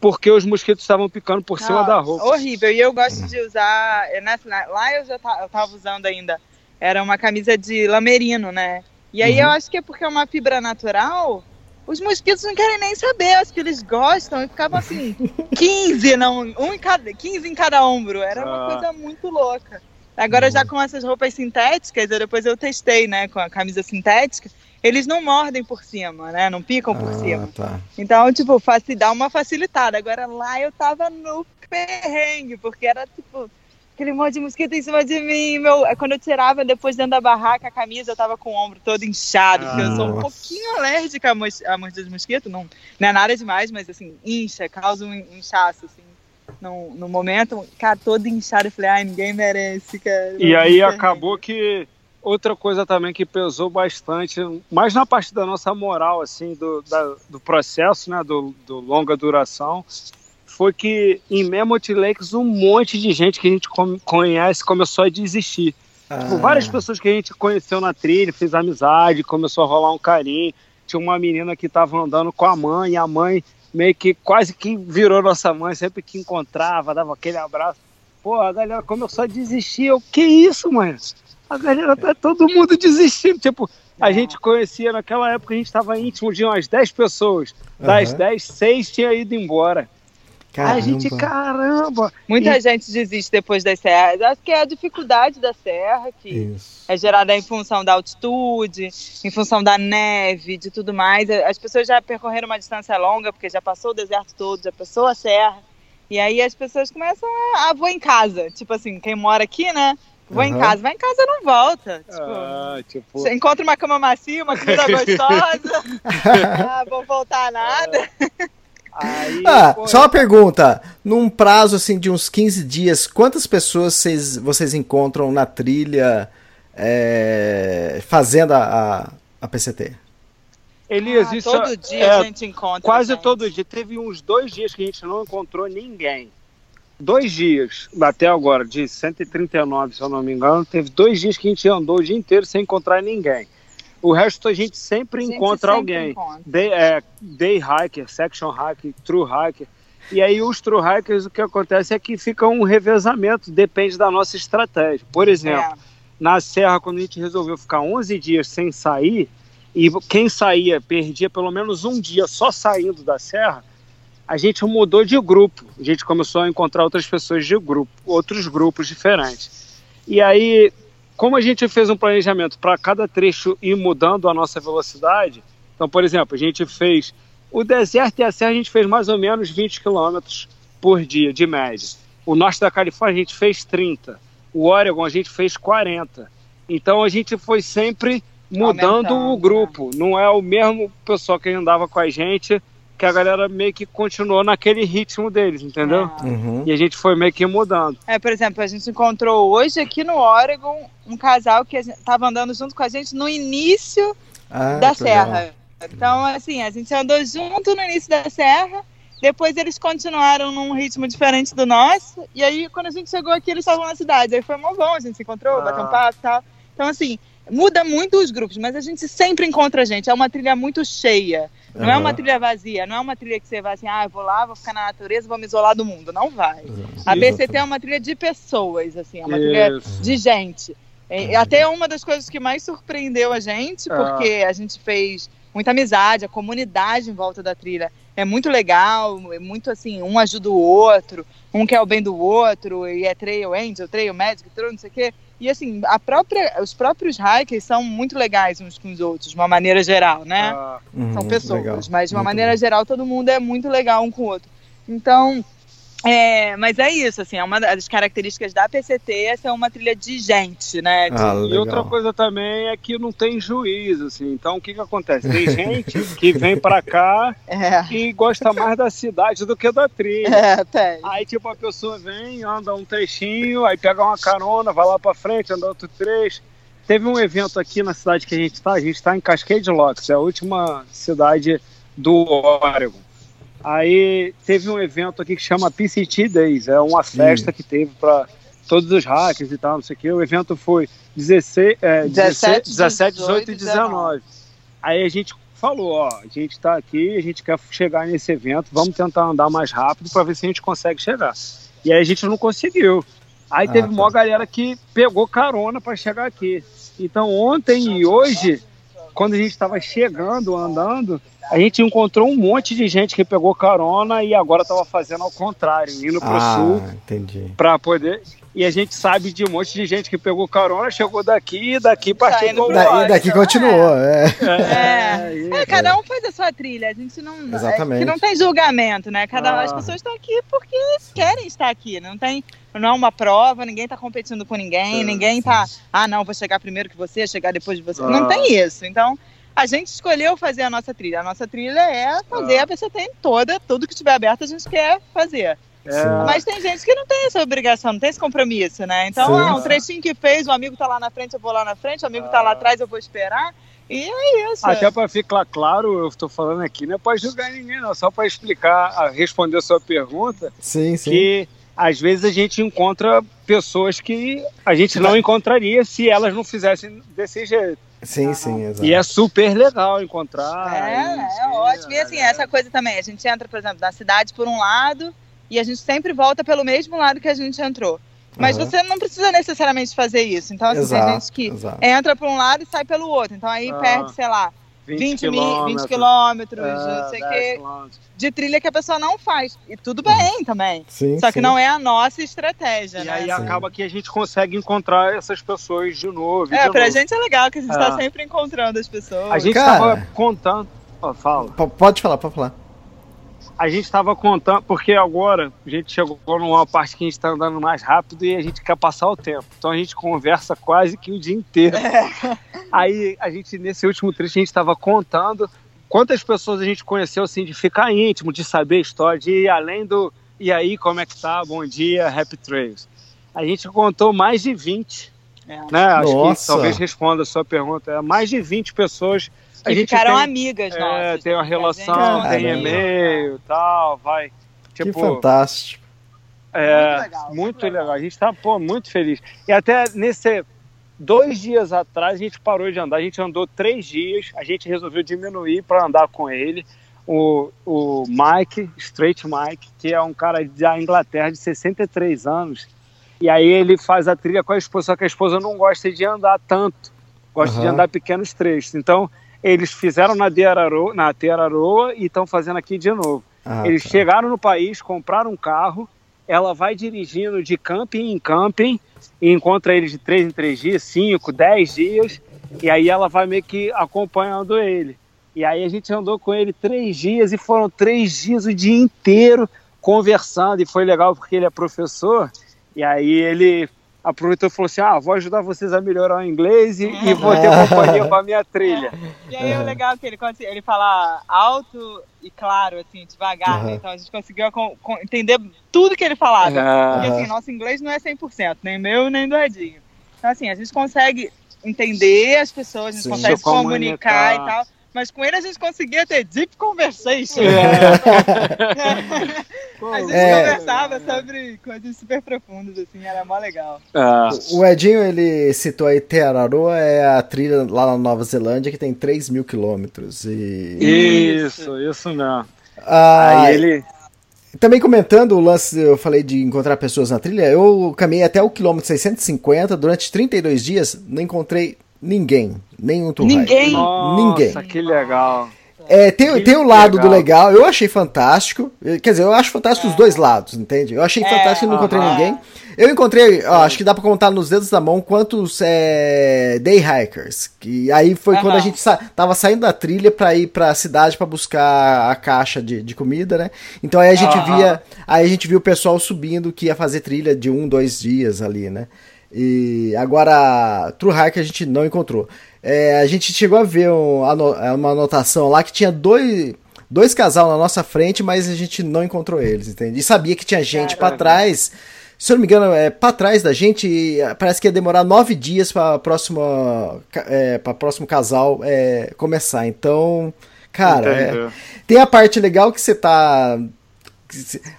porque os mosquitos estavam picando por cima Não, da roupa. Horrível. E eu gosto de usar. nessa- na- lá eu já ta- eu tava usando ainda. Era uma camisa de lamerino, né? E aí Uhum. eu acho que é porque é uma fibra natural. Os mosquitos não querem nem saber, acho que eles gostam e ficavam assim, [LAUGHS] 15, não, um em cada, 15 em cada ombro. Era uma Ah. coisa muito louca. Agora já com essas roupas sintéticas, eu depois eu testei, né, com a camisa sintética, eles não mordem por cima, né? Não picam por cima. Ah, tá. Então, tipo, dá uma facilitada. Agora lá eu tava no perrengue, porque era tipo aquele monte de mosquito em cima de mim. Meu, quando eu tirava depois dentro da barraca a camisa, eu tava com o ombro todo inchado, porque eu sou um Nossa. pouquinho alérgica a, mos a mordida de mosquito. Não, não é nada demais, mas assim, incha, causa um inchaço, assim. No, no momento, cara, todo inchado, eu falei, ai, ninguém merece, cara. E aí acabou que outra coisa também que pesou bastante, mais na parte da nossa moral, assim, do, da- do processo, né, do, do longa duração, foi que em Mammoth Lakes um monte de gente que a gente conhece começou a desistir. Tipo, Ah, várias pessoas que a gente conheceu na trilha, fez amizade, começou a rolar um carinho. Tinha uma menina que estava andando com a mãe, e a mãe meio que quase que virou nossa mãe, sempre que encontrava, dava aquele abraço. Pô, a galera começou a desistir. Eu, que isso, mãe? A galera tá todo mundo desistindo. Tipo, a gente conhecia naquela época, a gente estava íntimo de umas 10 pessoas. Das Aham. 10, 6 tinha ido embora. A gente, caramba! Muita gente desiste depois das serras. Acho que é a dificuldade da serra, que Isso. é gerada em função da altitude, em função da neve, de tudo mais. As pessoas já percorreram uma distância longa, porque já passou o deserto todo, já passou a serra. E aí as pessoas começam a, ah, vou em casa. Tipo assim, quem mora aqui, né? Vou em Aham. casa. Vai em casa não volta. Tipo, Ah, tipo, você encontra uma cama macia, uma comida [LAUGHS] gostosa. ah, vou voltar nada. Aí, Ah, pô, só uma pergunta. Num prazo assim de uns 15 dias, quantas pessoas vocês, vocês encontram na trilha é, fazendo a, a, a PCT? Elias, Ah, isso todo dia é, a gente encontra. quase gente. todo dia. Teve uns dois dias que a gente não encontrou ninguém. dois dias, até agora, de 139, se eu não me engano, teve dois dias que a gente andou o dia inteiro sem encontrar ninguém. O resto a gente sempre A gente encontra sempre alguém. encontra. Day, é, day hiker, section hiker, true hiker. E aí os true hikers, o que acontece é que fica um revezamento, depende da nossa estratégia. Por exemplo, É. na Serra, quando a gente resolveu ficar 11 dias sem sair, e quem saía perdia pelo menos um dia só saindo da Serra, a gente mudou de grupo. A gente começou a encontrar outras pessoas de grupo, outros grupos diferentes. E aí, como a gente fez um planejamento para cada trecho ir mudando a nossa velocidade, então, por exemplo, a gente fez o deserto e a serra, a gente fez mais ou menos 20 quilômetros por dia, de média. O norte da Califórnia, a gente fez 30. O Oregon, a gente fez 40. Então, a gente foi sempre mudando Aumentando, o grupo. Não é o mesmo pessoal que andava com a gente, que a galera meio que continuou naquele ritmo deles, entendeu? Uhum. E a gente foi meio que mudando. É, por exemplo, a gente encontrou hoje aqui no Oregon um casal que estava andando junto com a gente no início Ah, da que legal. serra. Então, assim, a gente andou junto no início da serra, depois eles continuaram num ritmo diferente do nosso, e aí quando a gente chegou aqui, eles estavam na cidade. Aí foi mó bom, a gente se encontrou, Ah. bateu um papo e tal. Então, assim, muda muito os grupos, mas a gente sempre encontra gente. É uma trilha muito cheia. Não é uma trilha vazia, não é uma trilha que você vai assim, ah, eu vou lá, vou ficar na natureza, vou me isolar do mundo. Não vai. A BCT é uma trilha de pessoas, assim, é uma trilha Isso. de gente. E até uma das coisas que mais surpreendeu a gente, Ah. porque a gente fez muita amizade, a comunidade em volta da trilha é muito legal, é muito assim, um ajuda o outro, um quer o bem do outro, e é trail angel, trail magic, trail não sei o quê. E assim, a própria, os próprios hikers são muito legais uns com os outros, de uma maneira geral, né? Ah, Uhum, são pessoas, legal. mas de uma Muito maneira bom. geral todo mundo é muito legal um com o outro. Então, é, mas é isso, assim, é uma das características da PCT é ser uma trilha de gente, né? De- Ah, E outra coisa também é que não tem juízo, assim. Então o que que acontece? Tem [LAUGHS] gente que vem pra cá é, e gosta mais da cidade do que da trilha. é, tem. Aí tipo a pessoa vem, anda um trechinho, aí pega uma carona, vai lá pra frente, anda outro trecho. Teve um evento aqui na cidade que a gente tá, a gente tá em Cascade Locks, é a última cidade do Oregon. Aí teve um evento aqui que chama PCT Days, é uma festa que teve para todos os hackers e tal, não sei o que. O evento foi 16, é, 17, 17, 18 e 19. 19. Aí a gente falou, ó, a gente tá aqui, a gente quer chegar nesse evento, vamos tentar andar mais rápido para ver se a gente consegue chegar. E aí a gente não conseguiu. Aí Ah, teve tá. uma galera que pegou carona para chegar aqui. Então ontem e hoje, quando a gente estava chegando, andando, a gente encontrou um monte de gente que pegou carona e agora estava fazendo ao contrário, indo pro Ah, sul entendi. para poder. E a gente sabe de um monte de gente que pegou carona, chegou daqui e daqui partiu indo pro pro Da- e daqui então, continuou, é. É. isso. É, cada um faz a sua trilha, a gente não. Exatamente. É, que não tem julgamento, né? Cada, Ah. As pessoas estão aqui porque querem estar aqui. Não tem. Não é uma prova, ninguém tá competindo com ninguém, É, ninguém tá. Ah, não, vou chegar primeiro que você, chegar depois de você. Ah. Não tem isso. Então, a gente escolheu fazer a nossa trilha. A nossa trilha é fazer Ah. a PCT toda, tudo que tiver aberto a gente quer fazer. É, Mas tem gente que não tem essa obrigação, não tem esse compromisso, né? Então, Sim. ah, um trechinho que fez, o amigo tá lá na frente, eu vou lá na frente, o amigo tá lá atrás, eu vou esperar. E é isso. Até para ficar claro, eu estou falando aqui, não é para julgar ninguém, não, só para explicar, responder a sua pergunta, Sim, sim. que às vezes a gente encontra pessoas que a gente não encontraria se elas não fizessem desse jeito. Sim, sim, exato. E é super legal encontrar. É, isso, é ótimo. E assim, galera. essa coisa também, a gente entra, por exemplo, na cidade por um lado e a gente sempre volta pelo mesmo lado que a gente entrou. Mas Aham. você não precisa necessariamente fazer isso. Então, assim, tem Exato, gente que exato. entra por um lado e sai pelo outro. Então aí Ah, perde, sei lá, 20, mil, 20 quilômetros, é, não sei o 10 quê, quilômetros. de trilha que a pessoa não faz. E tudo bem também. Sim, Só que sim. não é a nossa estratégia, E né? aí Sim. acaba que a gente consegue encontrar essas pessoas de novo. É, de pra novo. gente é legal que a gente Ah. tá sempre encontrando as pessoas. A gente Cara. estava contando. Ó, fala. Pode falar, pode falar. A gente estava contando, porque agora a gente chegou numa parte que a gente está andando mais rápido e a gente quer passar o tempo. Então a gente conversa quase que o dia inteiro. [LAUGHS] Aí a gente, nesse último trecho, a gente estava contando quantas pessoas a gente conheceu, assim, de ficar íntimo, de saber a história, de ir além do. E aí, como é que tá? Bom dia, Happy Trails. A gente contou mais de 20. É. Né? Acho Nossa. que talvez responda a sua pergunta. É mais de 20 pessoas. A Que gente ficaram tem- amigas é, nossas. tem uma relação, tem Caramba. e-mail e tal, vai. que Tipo, fantástico. É, Muito legal, muito legal. legal. A gente tá, pô, muito feliz. E até nesse dois dias atrás a gente parou de andar. A gente andou três dias. A gente resolveu diminuir para andar com ele. O, o Mike, Straight Mike, que é um cara da Inglaterra de 63 anos. E aí ele faz a trilha com a esposa, só que a esposa não gosta de andar tanto. Gosta de Aham. andar pequenos trechos. Então, eles fizeram na Teararoa, na e estão fazendo aqui de novo. Ah, Eles tá. chegaram no país, compraram um carro, ela vai dirigindo de camping em camping e encontra eles de três em três dias, cinco, dez dias, e aí ela vai meio que acompanhando ele. E aí a gente andou com ele três dias e foram três dias o dia inteiro conversando, e foi legal porque ele é professor, e aí ele aproveitou e falou assim, ah, vou ajudar vocês a melhorar o inglês e, e vou ter [LAUGHS] companhia com a minha trilha. E aí o legal é que ele, ele fala alto e claro, assim, devagar, né? Aham. Então a gente conseguiu com- com- entender tudo que ele falava. Porque Aham. assim, nosso inglês não é 100%, nem meu nem do Edinho. Então assim, a gente consegue entender as pessoas, a gente Sim. consegue Se se comunicar e comunicar. tal. Mas com ele a gente conseguia ter deep conversation. Pô, [LAUGHS] A gente É. conversava sobre coisas super profundas, assim, era mó legal. Ah, O Edinho, ele citou aí Teararoa, é a trilha lá na Nova Zelândia que tem 3 mil quilômetros. E... isso, isso mesmo. Ah, Aí ele. Também comentando o lance, eu falei de encontrar pessoas na trilha, eu caminhei até o quilômetro 650, durante 32 dias não encontrei ninguém, nenhum tour Ninguém? Nossa, Ninguém. que legal. É, tem, Que tem o lado do legal. legal, eu achei fantástico. eh, Quer dizer, eu acho fantástico os dois lados, entende? Eu achei É, fantástico e não encontrei ninguém. Eu encontrei, ó, acho que dá pra contar nos dedos da mão quantos é, day hikers. Que aí foi quando a gente sa tava saindo da trilha pra ir pra cidade pra buscar a caixa de, de comida, né? Então aí a gente Aham. via, aí a gente viu o pessoal subindo que ia fazer trilha de um, dois dias ali, né? E agora, True Hiker a gente não encontrou. É, a gente chegou a ver um- ano- uma anotação lá que tinha dois, dois casal na nossa frente, mas a gente não encontrou eles, entende? E sabia que tinha gente pra trás. Se eu não me engano, é pra trás da gente, e, é, parece que ia demorar nove dias pra próxima, é, pra próximo casal é, começar. Então, cara, é- tem a parte legal que você tá.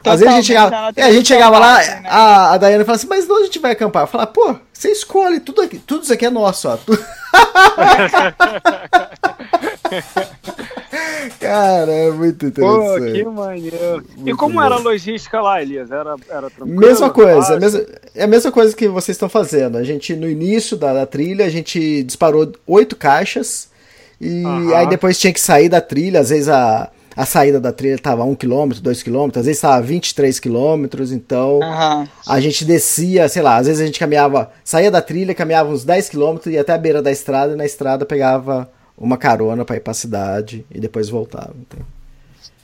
Às vezes a gente chegava, é, a gente chegava lá, selvagem, né? a, a Daiane fala assim, mas onde a gente vai acampar? Eu falo, pô, você escolhe, tudo, aqui, tudo isso aqui é nosso, ó. Tu- [LAUGHS] Cara, é muito Pô, interessante. que maneiro. e como bom. era a logística lá, Elias? Era, era tranquilo? Mesma coisa, é a mesma, é a mesma coisa que vocês estão fazendo. A gente, no início da, da trilha, a gente disparou oito caixas e aí depois tinha que sair da trilha. Às vezes a, a saída da trilha estava 1 km, 2 km, às vezes estava 23 km, então Aham. a gente descia, sei lá, às vezes a gente caminhava, saía da trilha, caminhava uns 10 km, ia até a beira da estrada e na estrada pegava uma carona para ir para a cidade e depois voltava. entende?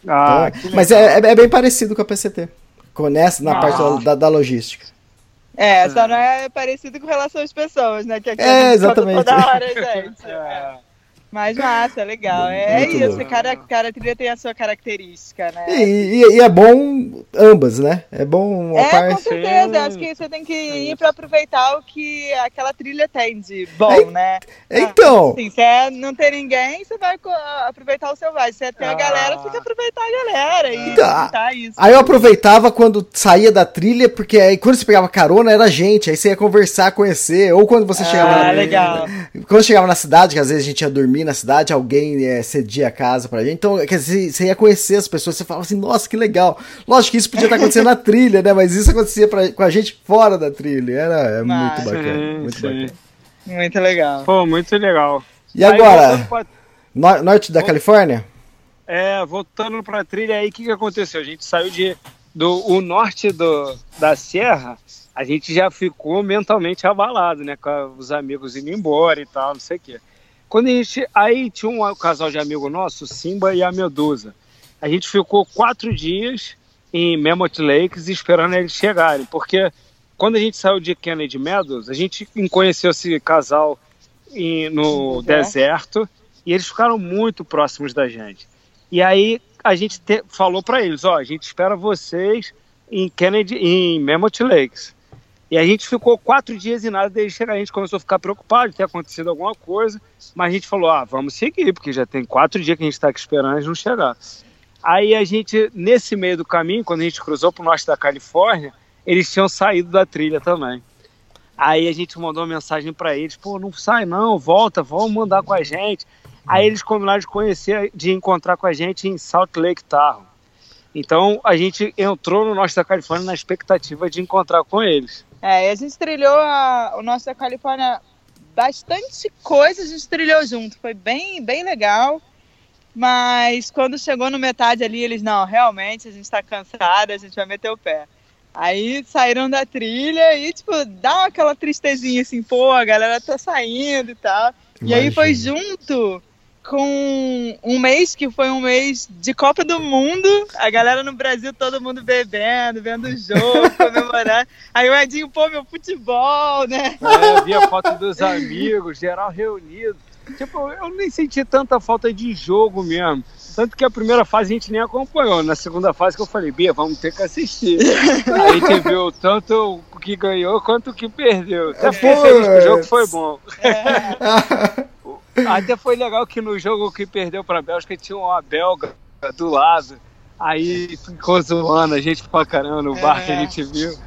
Ah, Então, mas é, é- é bem parecido com a PCT. Com nessa, na Ah. parte da- da- logística. É, só não é parecido com relação às pessoas, né? Que aqui É, a gente conta exatamente. toda hora, gente. [LAUGHS] É. Mas massa, legal. É Muito isso, louco. cada, cada trilha tem a sua característica, né? E, e- e é bom ambas, né? É bom uma É, com parte. certeza. Sim. Acho que você tem que ir pra aproveitar o que aquela trilha tem de bom, É, né? Então, Assim, se é não ter ninguém, você vai aproveitar o selvagem. Se é ter a Ah. galera, você tem que aproveitar a galera e Então, isso. aí eu aproveitava quando saía da trilha, porque aí quando você pegava carona era gente, aí você ia conversar, conhecer, ou quando você chegava Ah, na, legal. quando chegava na cidade, que às vezes a gente ia dormir na cidade, alguém eh, cedia a casa pra gente, então quer dizer, você ia conhecer as pessoas, você falava assim, nossa, que legal. Lógico que isso podia estar acontecendo na [LAUGHS] trilha, né? Mas isso acontecia pra- com a gente fora da trilha, era é muito bacana, Sim, muito sim. bacana. Muito legal. Pô, muito legal. E Aí, agora, pra- no- norte da Califórnia? É, voltando pra trilha aí, o que, que aconteceu? A gente saiu de. Do, o norte do, da serra, a gente já ficou mentalmente abalado, né? Com os amigos indo embora e tal, não sei o quê. Quando a gente. Aí tinha um casal de amigo nosso, Simba e a Medusa. A gente ficou quatro dias em Mammoth Lakes esperando eles chegarem, porque quando a gente saiu de Kennedy Meadows, a gente conheceu esse casal em- no deserto e eles ficaram muito próximos da gente. E aí a gente te- falou para eles, ó, a gente espera vocês em Kennedy, em Mammoth Lakes. E a gente ficou quatro dias e nada deles chegar. A gente começou a ficar preocupado de ter acontecido alguma coisa, mas a gente falou, ah, vamos seguir, porque já tem quatro dias que a gente está aqui esperando eles não chegar. Aí a gente, nesse meio do caminho, quando a gente cruzou para o norte da Califórnia, eles tinham saído da trilha também. Aí a gente mandou uma mensagem para eles, pô, não sai não, volta, vamos mandar com a gente. Aí eles combinaram de conhecer, de encontrar com a gente em Salt Lake Tahoe. Então a gente entrou no Norte da Califórnia na expectativa de encontrar com eles. É, e a gente trilhou a, o Norte da Califórnia, bastante coisa a gente trilhou junto, foi bem, bem legal. Mas quando chegou no metade ali, eles, não, realmente a gente tá cansado, a gente vai meter o pé. Aí saíram da trilha e, tipo, dá aquela tristezinha assim, pô, a galera tá saindo e tal. E aí foi junto com um mês que foi um mês de Copa do Mundo, a galera no Brasil, todo mundo bebendo, vendo o jogo, [LAUGHS] comemorando. Aí o Edinho, pô, meu futebol, né? É, vi a foto dos amigos, geral reunido. Tipo, eu nem senti tanta falta de jogo mesmo. Tanto que a primeira fase a gente nem acompanhou. Na segunda fase que eu falei, Bia, vamos ter que assistir. [LAUGHS] Aí a gente viu tanto o que ganhou quanto o que perdeu. Até fiquei feliz que o jogo foi bom. [LAUGHS] Até foi legal que no jogo que perdeu para a Bélgica tinha uma belga do lado. Aí ficou zoando a gente pra caramba no bar que a gente viu.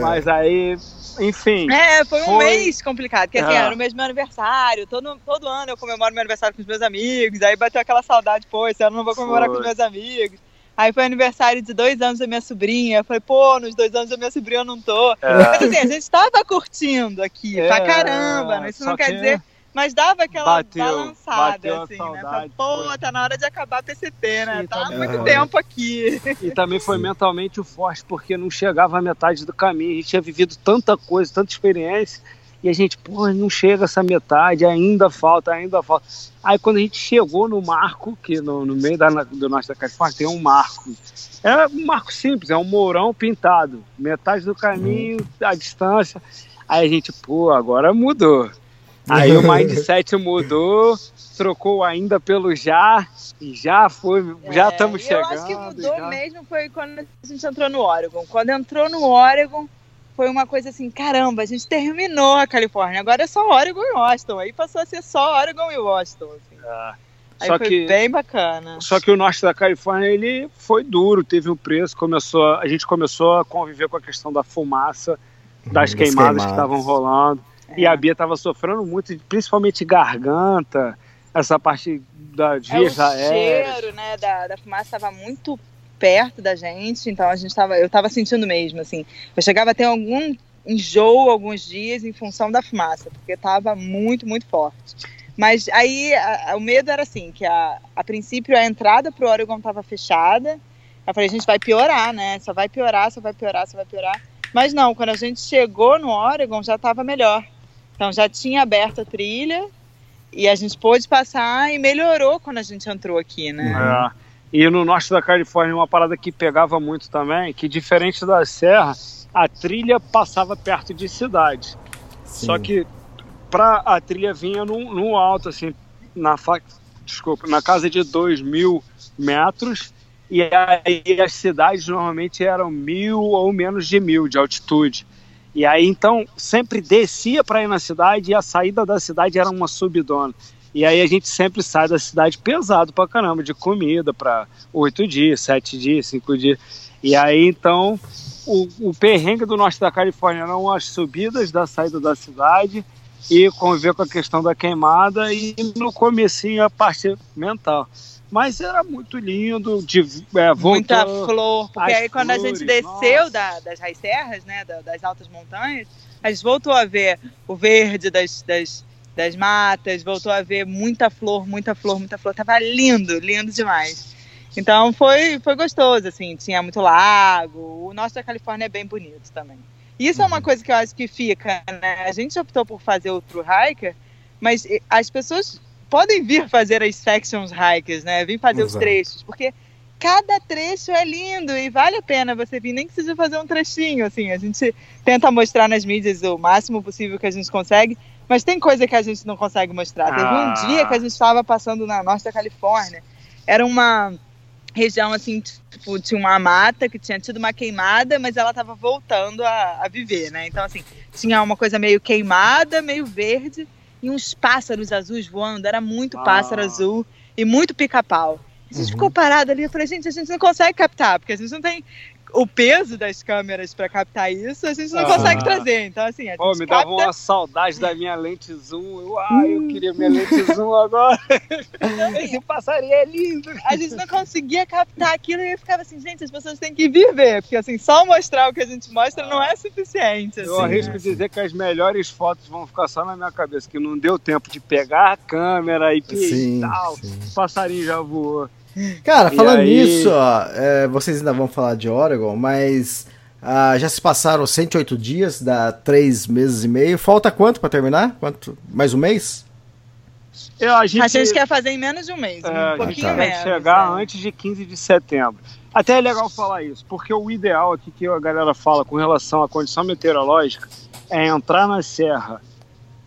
Mas aí, enfim. É, foi um Foi. mês complicado, porque assim, É. era o mês do meu aniversário, todo, todo ano eu comemoro meu aniversário com os meus amigos, aí bateu aquela saudade, pô, esse ano eu não vou comemorar Foi. com os meus amigos. Aí foi aniversário de dois anos da minha sobrinha, eu falei, pô, nos dois anos da minha sobrinha eu não tô. Mas assim, a gente tava curtindo aqui, É, pra caramba, né? isso não só quer que- dizer... Mas dava aquela Bateu, balançada, bateu a assim, né? saudade, Pô, foi. tá na hora de acabar a PCT, né? Sim, tá há muito bom. tempo aqui. E também foi mentalmente forte, porque não chegava à metade do caminho. A gente tinha vivido tanta coisa, tanta experiência, e a gente, pô, não chega essa metade, ainda falta, ainda falta. Aí quando a gente chegou no marco, que no, no meio da, do nosso da Califórnia tem um marco. É um marco simples, é um mourão pintado. Metade do caminho, a distância. Aí a gente, pô, agora mudou. Aí o [LAUGHS] mindset mudou, trocou ainda pelo já, e já foi, já É, estamos e chegando. Eu acho que mudou já. mesmo foi quando a gente entrou no Oregon. Quando entrou no Oregon, foi uma coisa assim, caramba, a gente terminou a Califórnia, agora é só Oregon e Washington. Aí passou a ser só Oregon e Washington. assim. É. Aí Só foi que- bem bacana. Só que o norte da Califórnia ele foi duro, teve um preço, começou, a gente começou a conviver com a questão da fumaça, das das queimadas, queimadas. que estavam rolando. E a Bia estava sofrendo muito, principalmente garganta, essa parte das É, o cheiro, né, da, da fumaça estava muito perto da gente, então a gente tava, eu estava sentindo mesmo, assim. Eu chegava a ter algum enjoo alguns dias em função da fumaça, porque estava muito, muito forte. Mas aí a- a- o medo era assim, que a, a princípio a entrada pro Oregon estava fechada. Eu falei, a gente vai piorar, né? Só vai piorar, só vai piorar, só vai piorar. Mas não, quando a gente chegou no Oregon já estava melhor. Então já tinha aberto a trilha e a gente pôde passar e melhorou quando a gente entrou aqui, né? É. E no norte da Califórnia, uma parada que pegava muito também, que diferente da serra, a trilha passava perto de cidades. Só que pra, a trilha vinha no, no alto, assim, na, fa- desculpa, na casa de 2 mil metros, e aí as cidades normalmente eram mil ou menos de mil de altitude. E aí então sempre descia para ir na cidade e a saída da cidade era uma subidona. E aí a gente sempre sai da cidade pesado pra caramba, de comida para oito dias, sete dias, cinco dias. E aí então o, o perrengue do norte da Califórnia eram as subidas da saída da cidade e conviver com a questão da queimada e no comecinho a parte mental. Mas era muito lindo, de, é, Muita flor, porque aí quando a gente flores, desceu da- das raiz serras, né, da- das altas montanhas, a gente voltou a ver o verde das, das, das matas, voltou a ver muita flor, muita flor, muita flor. Tava lindo, lindo demais. Então foi, foi gostoso, assim, tinha muito lago. O norte da Califórnia é bem bonito também. Isso é uma coisa que eu acho que fica, né? A gente optou por fazer o True Hiker, mas as pessoas podem vir fazer as sections hikers, né? Vir fazer os Exato. trechos, porque cada trecho é lindo e vale a pena você vir, nem que seja fazer um trechinho, assim. A gente tenta mostrar nas mídias o máximo possível que a gente consegue, mas tem coisa que a gente não consegue mostrar. Teve Ah. um dia que a gente estava passando na norte da Califórnia, era uma região assim, tipo, tinha uma mata que tinha tido uma queimada, mas ela estava voltando a, a viver, né? Então, assim, tinha uma coisa meio queimada, meio verde, e uns pássaros azuis voando, era muito Ah. pássaro azul e muito pica-pau. A gente ficou parado ali, eu falei, gente, a gente não consegue captar, porque a gente não tem o peso das câmeras para captar isso, a gente não Ah. consegue trazer. Então, assim, a gente Pô, me dava capta. uma saudade da minha lente zoom. Eu, ah, eu queria minha lente zoom agora. Esse passarinho é lindo. A gente não conseguia captar aquilo e eu ficava assim, gente, as pessoas têm que vir ver, porque assim, só mostrar o que a gente mostra não é suficiente. Eu assim, arrisco né? dizer que as melhores fotos vão ficar só na minha cabeça, que não deu tempo de pegar a câmera e Sim, e tal. sim. O passarinho já voou. Cara, E falando aí- nisso, ó, é, vocês ainda vão falar de Oregon, mas ah, já se passaram 108 dias, dá 3 meses e meio. Falta quanto pra terminar? Quanto? Mais um mês? Eu, a, gente, A gente quer fazer em menos de um mês, é, um a gente pouquinho tá. quer menos. chegar é. antes de 15 de setembro. Até é legal falar isso, porque o ideal aqui que a galera fala com relação à condição meteorológica é entrar na serra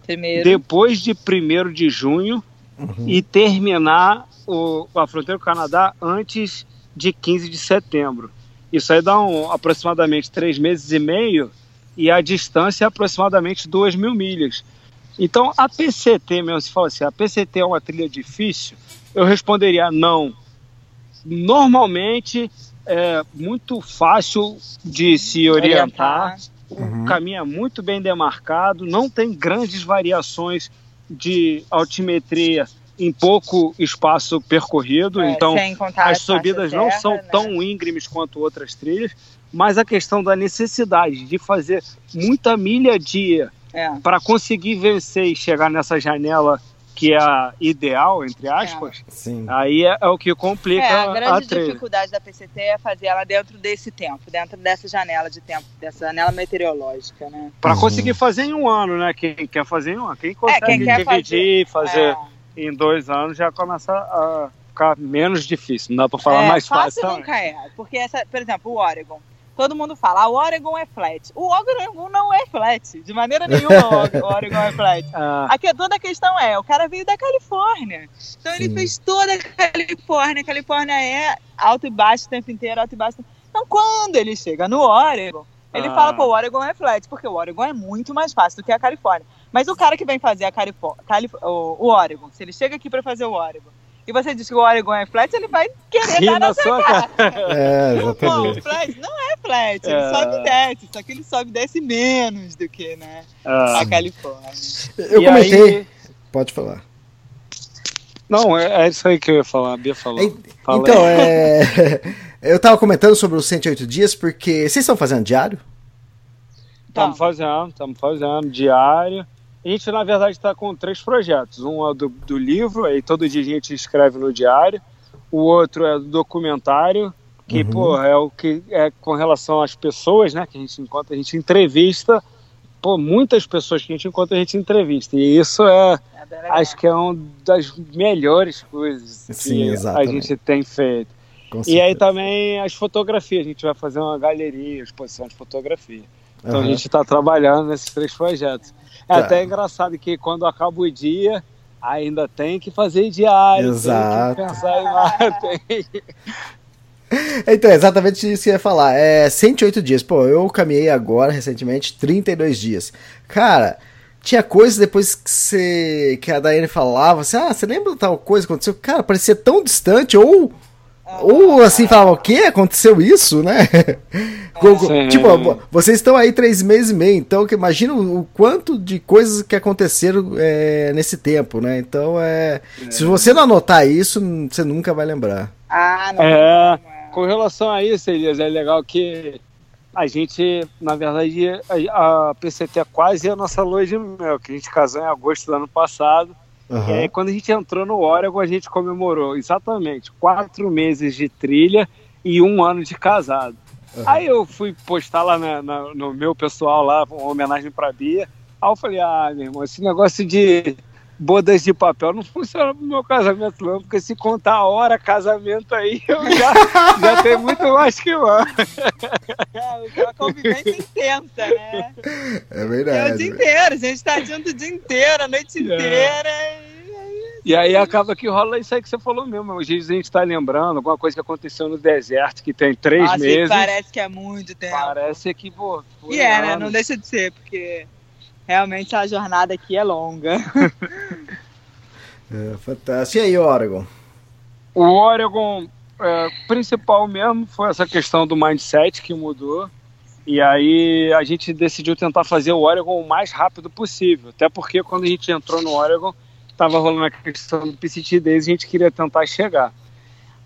Primeiro. depois de 1 de junho e terminar o, a fronteira do Canadá antes de 15 de setembro. Isso aí dá um, aproximadamente três meses e meio e a distância é aproximadamente 2 mil milhas. Então, a PCT mesmo, se fala assim, a PCT é uma trilha difícil, eu responderia não. Normalmente é muito fácil de se orientar, o caminho é muito bem demarcado, não tem grandes variações de altimetria em pouco espaço percorrido, É, então as subidas faixa não terra, são né? tão íngremes quanto outras trilhas, mas a questão da necessidade de fazer muita milha dia É. para conseguir vencer e chegar nessa janela que é a ideal, entre aspas, Sim. aí é, é o que complica É, a a grande trilha. dificuldade da PCT é fazer ela dentro desse tempo, dentro dessa janela de tempo, dessa janela meteorológica, né? Para Uhum. conseguir fazer em um ano, né? Quem quer fazer em um ano, quem consegue quem dividir, fazer, É. em dois anos já começa a ficar menos difícil. Não dá para falar É, mais fácil. também. nunca é, porque essa, por exemplo, o Oregon. Todo mundo fala, ah, o Oregon é flat. O Oregon não é flat, de maneira nenhuma o Oregon é flat. [LAUGHS] Ah, Aqui, toda a questão é, o cara veio da Califórnia. Então ele Sim. fez toda a Califórnia. A Califórnia é alto e baixo o tempo inteiro, alto e baixo. Então quando ele chega no Oregon, ele Ah. fala, pô, o Oregon é flat, porque o Oregon é muito mais fácil do que a Califórnia. Mas o cara que vem fazer a Califó- Calif o, o Oregon, se ele chega aqui pra fazer o Oregon, e você diz que o Oregon é flat, ele vai querer dar na sua sua cara. [LAUGHS] É, exatamente. flat não é flat, ele É. sobe e desce, só que ele sobe e desce menos do que né, ah. a Califórnia. Eu E comentei. aí- Pode falar. Não, é, é isso aí que eu ia falar. A Bia falou. Fala Então, é. [LAUGHS] Eu tava comentando sobre os 108 dias porque vocês estão fazendo diário? Estamos fazendo, estamos fazendo diário. A gente, na verdade, está com três projetos. Um é do, do livro, aí todo dia a gente escreve no diário. O outro é do documentário, que, Uhum. pô, é o que é com relação às pessoas, né? Que a gente encontra, a gente entrevista, pô, muitas pessoas que a gente encontra, a gente entrevista. E isso é, É acho que é uma das melhores coisas Sim, que a exatamente. gente tem feito. E aí também as fotografias, a gente vai fazer uma galeria, exposição de fotografia. Então Aham. a gente está trabalhando nesses três projetos. É Tá. até engraçado que quando acaba o dia, ainda tem que fazer diário, Exato. tem que pensar em mais, [LAUGHS] tem... Então, é exatamente isso que eu ia falar. É 108 dias. Pô, eu caminhei agora, recentemente, 32 dias. Cara, tinha coisas depois que, você, que a Daiane falava, assim, ah, você lembra tal coisa que aconteceu? Cara, parecia tão distante, ou... Ou assim, falava, o quê? Aconteceu isso, né? [LAUGHS] Sim. tipo, vo- vocês estão aí três meses e meio, então que imagina o, quanto de coisas que aconteceram é, nesse tempo, né? Então, é, se você não anotar isso, você nunca vai lembrar. Ah, não. É, com relação a isso, Elias, é legal que a gente, na verdade, a, a PCT é quase a nossa lua de mel, que a gente casou em agosto do ano passado. Aham. E aí, quando a gente entrou no Oregon, a gente comemorou exatamente quatro meses de trilha e um ano de casado. Aí eu fui postar lá na- na- no meu pessoal lá, uma homenagem pra Bia. Aí eu falei, ah, meu irmão, esse negócio de bodas de papel não funciona pro meu casamento não, porque se contar a hora casamento aí, eu já, já tenho muito mais que um ano. É uma convivência intensa, né? É É o verdade. dia inteiro, a gente tá junto o dia inteiro, a noite inteira. e- aí acaba que rola isso aí que você falou mesmo. Às vezes a gente tá lembrando alguma coisa que aconteceu no deserto, que tem três Nossa, meses. parece que é muito tempo. Parece que, pô. E é, né? Não deixa de ser, porque realmente a jornada aqui é longa. É, fantástico. E aí, Oregon? O Oregon é, principal mesmo foi essa questão do mindset que mudou. E aí a gente decidiu tentar fazer o Oregon o mais rápido possível. Até porque quando a gente entrou no Oregon, estava rolando a questão do PCT Days e a gente queria tentar chegar.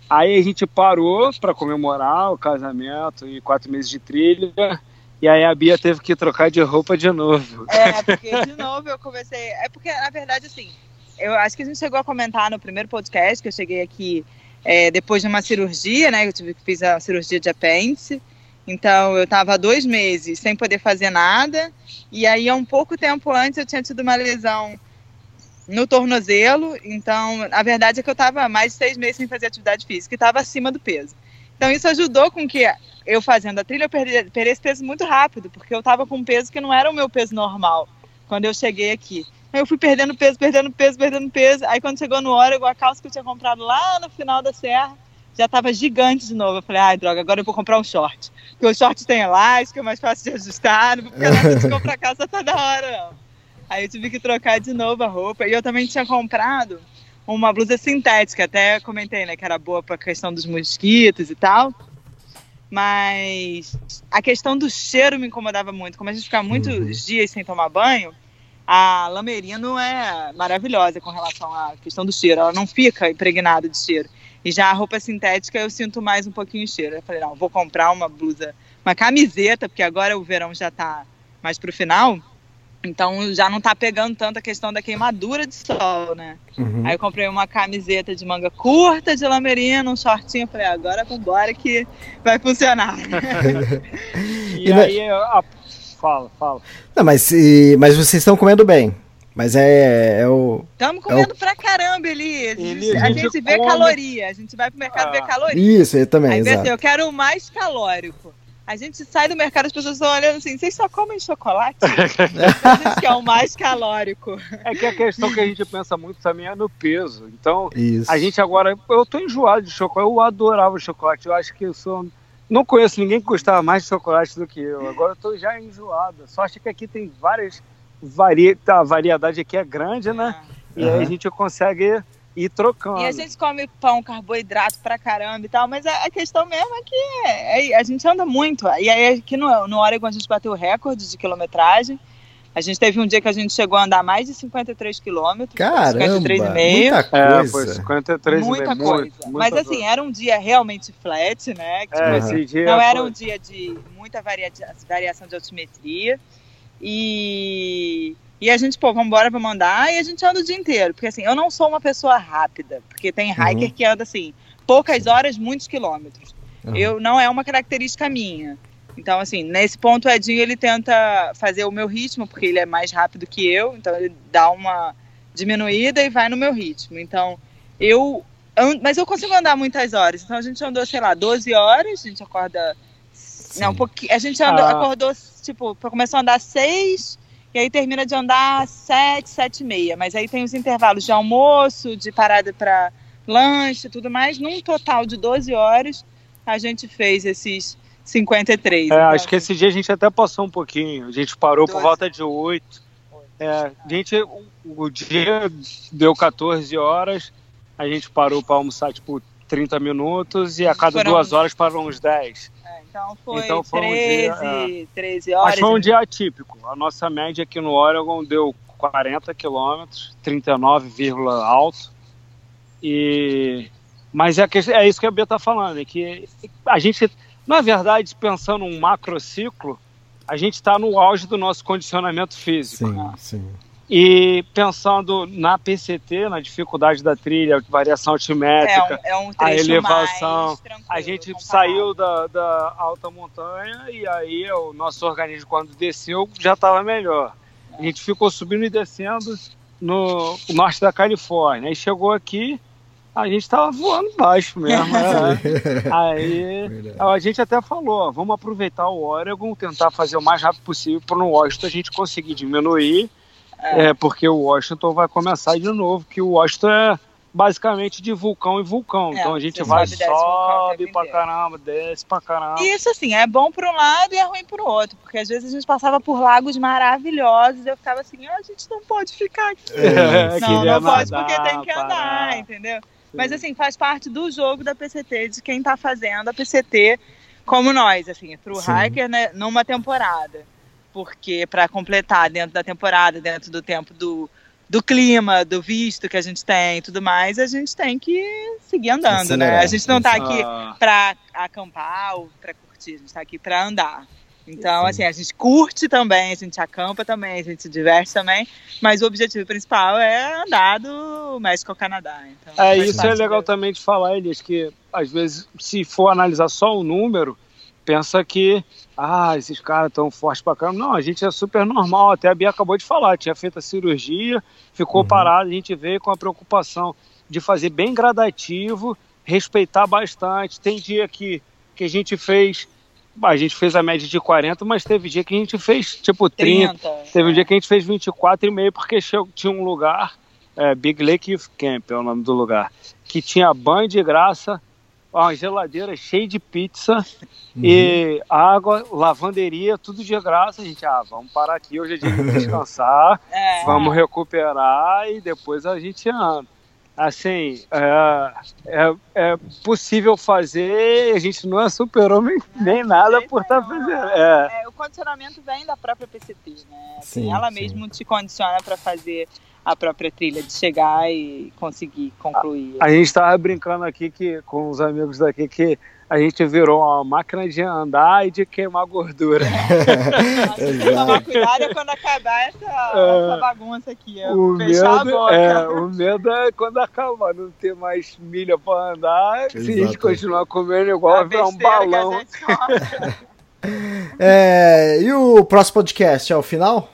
Aí a gente parou para comemorar o casamento e quatro meses de trilha. E aí a Bia teve que trocar de roupa de novo. É, [LAUGHS] porque de novo eu comecei. É porque, na verdade, assim, eu acho que a gente chegou a comentar no primeiro podcast que eu cheguei aqui é, depois de uma cirurgia, né? Eu tive que fiz a cirurgia de apêndice. Então eu estava dois meses sem poder fazer nada. E aí, há um pouco tempo antes, eu tinha tido uma lesão no tornozelo. Então, a verdade é que eu estava mais de seis meses sem fazer atividade física e estava acima do peso. Então, isso ajudou com que eu fazendo a trilha, eu perdi, perdi esse peso muito rápido, porque eu estava com um peso que não era o meu peso normal quando eu cheguei aqui. Aí eu fui perdendo peso, perdendo peso, perdendo peso. Aí quando chegou no Oregon, a calça que eu tinha comprado lá no final da serra já estava gigante de novo. Eu falei, ai, droga, agora eu vou comprar um short. Porque o short tem elástico, é mais fácil de ajustar, não vou ficar de comprar calça toda hora, não. Aí eu tive que trocar de novo a roupa. E eu também tinha comprado uma blusa sintética, até comentei, né, que era boa para a questão dos mosquitos e tal. Mas a questão do cheiro me incomodava muito. Como a gente fica muitos uhum. dias sem tomar banho, a Lamerino é maravilhosa com relação à questão do cheiro. Ela não fica impregnada de cheiro. E já a roupa sintética eu sinto mais um pouquinho de cheiro. Eu falei, não, vou comprar uma blusa, uma camiseta, porque agora o verão já está mais pro final. Então já não tá pegando tanto a questão da queimadura de sol, né? Uhum. Aí eu comprei uma camiseta de manga curta de lamerina, um shortinho, falei, agora vambora que vai funcionar. [LAUGHS] e, e aí, a... fala, fala. Não, mas, e, mas vocês estão comendo bem. Mas é, é o. Estamos comendo é o... pra caramba, Elias. Ele, a, gente, vê come... caloria. A gente vai pro mercado ah. ver caloria. Isso, eu também. Aí vê assim, eu quero o mais calórico. A gente sai do mercado, as pessoas estão olhando assim, vocês só comem chocolate? [LAUGHS] gente quer o mais calórico. É que a questão que a gente pensa muito também é no peso. Então, Isso. a gente agora, eu tô enjoado de chocolate, eu adorava chocolate, eu acho que eu sou... Não conheço ninguém que gostava mais de chocolate do que eu. Agora eu tô já enjoado. Só acho que aqui tem várias... Vari... A variedade aqui é grande, né? É. E uhum. aí a gente consegue ir trocando. E a gente come pão, carboidrato pra caramba e tal, mas a, questão mesmo é que é, é, a gente anda muito. E aí aqui no, no Oregon a gente bateu recorde de quilometragem. A gente teve um dia que a gente chegou a andar mais de 53 quilômetros. Caramba, 53 e meio. muita coisa. É, foi 53 muita meio, coisa. Muito, Mas assim, coisa. era um dia realmente flat, né? Que, é, tipo, assim, não era um dia de muita varia variação de altimetria. E e a gente, pô, vamos embora, vamos andar, e a gente anda o dia inteiro. Porque assim, eu não sou uma pessoa rápida, porque tem hiker uhum. que anda assim, poucas horas, muitos quilômetros. Uhum. Eu não é uma característica minha. Então, assim, nesse ponto o Edinho ele tenta fazer o meu ritmo, porque ele é mais rápido que eu, então ele dá uma diminuída e vai no meu ritmo. Então, eu. Mas eu consigo andar muitas horas. Então a gente andou, sei lá, 12 horas, a gente acorda. Sim. Não, um pouquinho. A gente andou, ah. acordou, tipo, começou a andar 6 e aí termina de andar sete, sete e meia. Mas aí tem os intervalos de almoço, de parada para lanche tudo mais. Num total de 12 horas, a gente fez esses 53. É, então, acho que esse dia a gente até passou um pouquinho. A gente parou 12. por volta de 8. É, a gente, o, o dia deu 14 horas, a gente parou para almoçar tipo 30 minutos e a cada Foram... duas horas parou uns 10. Então foi, então foi 13, um dia, 13 horas. Mas foi um dia atípico. A nossa média aqui no Oregon deu 40 quilômetros, 39, alto. E mas é, que, é isso que a Bia está falando, é que a gente, na verdade, pensando um macrociclo, a gente está no auge do nosso condicionamento físico. Sim, né? sim. E pensando na PCT, na dificuldade da trilha, variação altimétrica, é um, é um a elevação, a gente comparado. saiu da, da, alta montanha e aí o nosso organismo, quando desceu, já estava melhor. A gente ficou subindo e descendo no norte da Califórnia. Aí chegou aqui, a gente estava voando baixo mesmo. Né? [LAUGHS] aí a gente até falou: vamos aproveitar o Oregon, tentar fazer o mais rápido possível para no Washington a gente conseguir diminuir é. é. porque o Washington vai começar de novo, que o Washington é basicamente de vulcão em vulcão. É, então a gente vai, sobe, sobe pra caramba, desce pra caramba. Isso assim, é bom para um lado e é ruim para o outro, porque às vezes a gente passava por lagos maravilhosos e eu ficava assim, ah, a gente não pode ficar aqui. É, não, não pode porque tem que andar, entendeu? Mas assim, faz parte do jogo da PCT, de quem tá fazendo a PCT como nós, assim, True Sim. Hiker, né, numa temporada. Porque para completar dentro da temporada, dentro do tempo do, do clima, do visto que a gente tem e tudo mais, a gente tem que seguir andando, né? Acelerar. A gente não tá aqui para acampar ou para curtir, a gente tá aqui para andar. Então, assim, a gente curte também, a gente acampa também, a gente se diverte também, mas o objetivo principal é andar do México ao Canadá. Então, É, isso é legal também de falar, Elias, que às vezes, se for analisar só o número, pensa que, ah, esses caras estão fortes pra caramba. Não, a gente é super normal. Até a Bia acabou de falar, tinha feito a cirurgia, ficou parado, a gente veio com a preocupação de fazer bem gradativo, respeitar bastante. Tem dia que, que a gente fez, a gente fez a média de 40, mas teve dia que a gente fez tipo 30. 30. Teve um dia que a gente fez 24,5 porque chegou- tinha um lugar, é, Big Lake Youth Camp é o nome do lugar, que tinha banho de graça, uma geladeira cheia de pizza e água, lavanderia, tudo de graça. A gente, ah, vamos parar aqui, hoje é dia de [LAUGHS] descansar, É. vamos recuperar e depois a gente anda. Assim, é, é, é possível fazer, a gente não é super-homem nem nada por estar nenhum. fazendo. É. É, o condicionamento vem da própria PCT, né? Assim, Sim, ela sim. mesmo te condiciona para fazer a própria trilha, de chegar e conseguir concluir. A gente estava brincando aqui que, com os amigos daqui que a gente virou uma máquina de andar e de queimar gordura. [LAUGHS] Que tomar cuidado é quando acabar essa, essa bagunça aqui. é o, fechar a medo, boca. é, o medo é quando acabar, não ter mais milha para andar. Se a gente continuar comendo igual, A vai virar um a balão. [LAUGHS] É, e o próximo podcast é o final?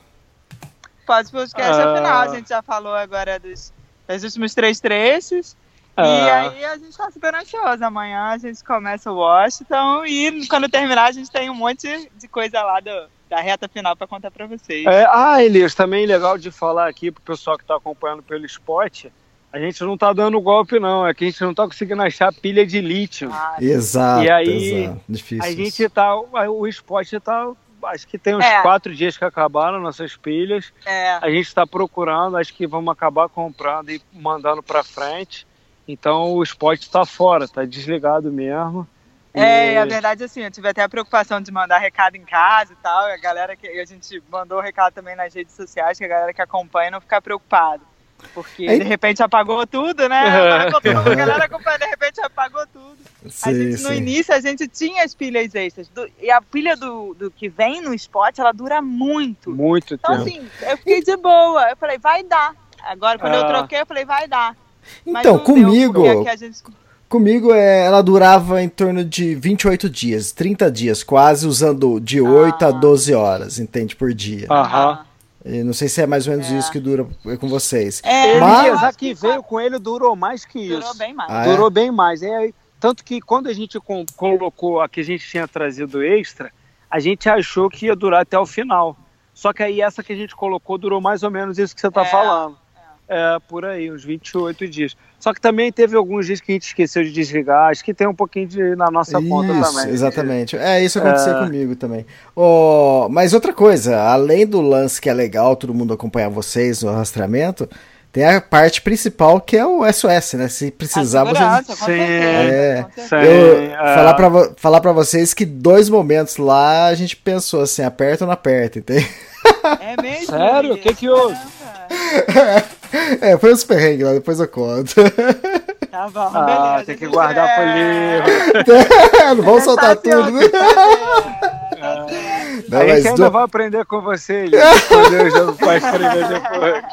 Pode podcast Ah. é final. A gente já falou agora dos, dos últimos três trechos. E Ah. aí a gente tá super ansioso. Amanhã a gente começa o Washington e quando terminar a gente tem um monte de coisa lá do, da reta final pra contar pra vocês. É, ah, Elias, também legal de falar aqui pro pessoal que está acompanhando pelo spot. A gente não tá dando golpe, não. É que a gente não tá conseguindo achar pilha de lítio. Ah, Exato, E aí, exato. Difícil. A gente tá. O spot tá. Acho que tem uns É. quatro dias que acabaram nossas pilhas. é. A gente está procurando, acho que vamos acabar comprando e mandando para frente. Então o spot está fora, está desligado mesmo. É, E- a verdade assim, eu tive até a preocupação de mandar recado em casa e tal, e a galera que a gente mandou recado também nas redes sociais, que a galera que acompanha não ficar preocupado. Porque de repente apagou tudo, né? [LAUGHS] Apagou tudo, a galera [LAUGHS] acompanha, de repente apagou tudo. A Sim, gente, no início a gente tinha as pilhas extras. do- e a pilha do, do que vem no spot, ela dura muito. Muito Então, tempo. assim, eu fiquei de boa. Eu falei, vai dar. Agora, quando eu Ah. troquei, eu falei, vai dar. Então, comigo, a gente- comigo é, ela durava em torno de 28 dias, 30 dias, quase usando de 8 a Ah. 12 horas, entende, por dia. Aham. E não sei se é mais ou menos É. isso que dura com vocês. É, Mas- a que que veio com ele durou mais que isso. durou bem mais. Ah, é? Durou bem mais. É, tanto que quando a gente com- colocou a que a gente tinha trazido extra, a gente achou que ia durar até o final. Só que aí essa que a gente colocou durou mais ou menos isso que você está É, falando. É, por aí, uns 28 dias. Só que também teve alguns dias que a gente esqueceu de desligar. Acho que tem um pouquinho de na nossa conta Isso, também. exatamente. É, isso aconteceu É. comigo também. Ó, mas outra coisa, além do lance que é legal, todo mundo acompanhar vocês no rastreamento, tem a parte principal que é o SOS, né? Se precisar, vocês. Sim, é. Sim, Eu é. falar, pra, falar pra vocês que dois momentos lá a gente pensou assim, aperta ou não aperta, entende? É mesmo? Sério? O que que houve? [LAUGHS] É, foi uns perrengues lá, depois eu conto. [LAUGHS] Tá bom, Ah, beleza. tem que guardar pro É. livro. não vamos soltar Tá tudo. tá certo. [LAUGHS] Não, a mas gente ainda do- vai aprender com você, Elias. Escolher o jogo pra escrever depois.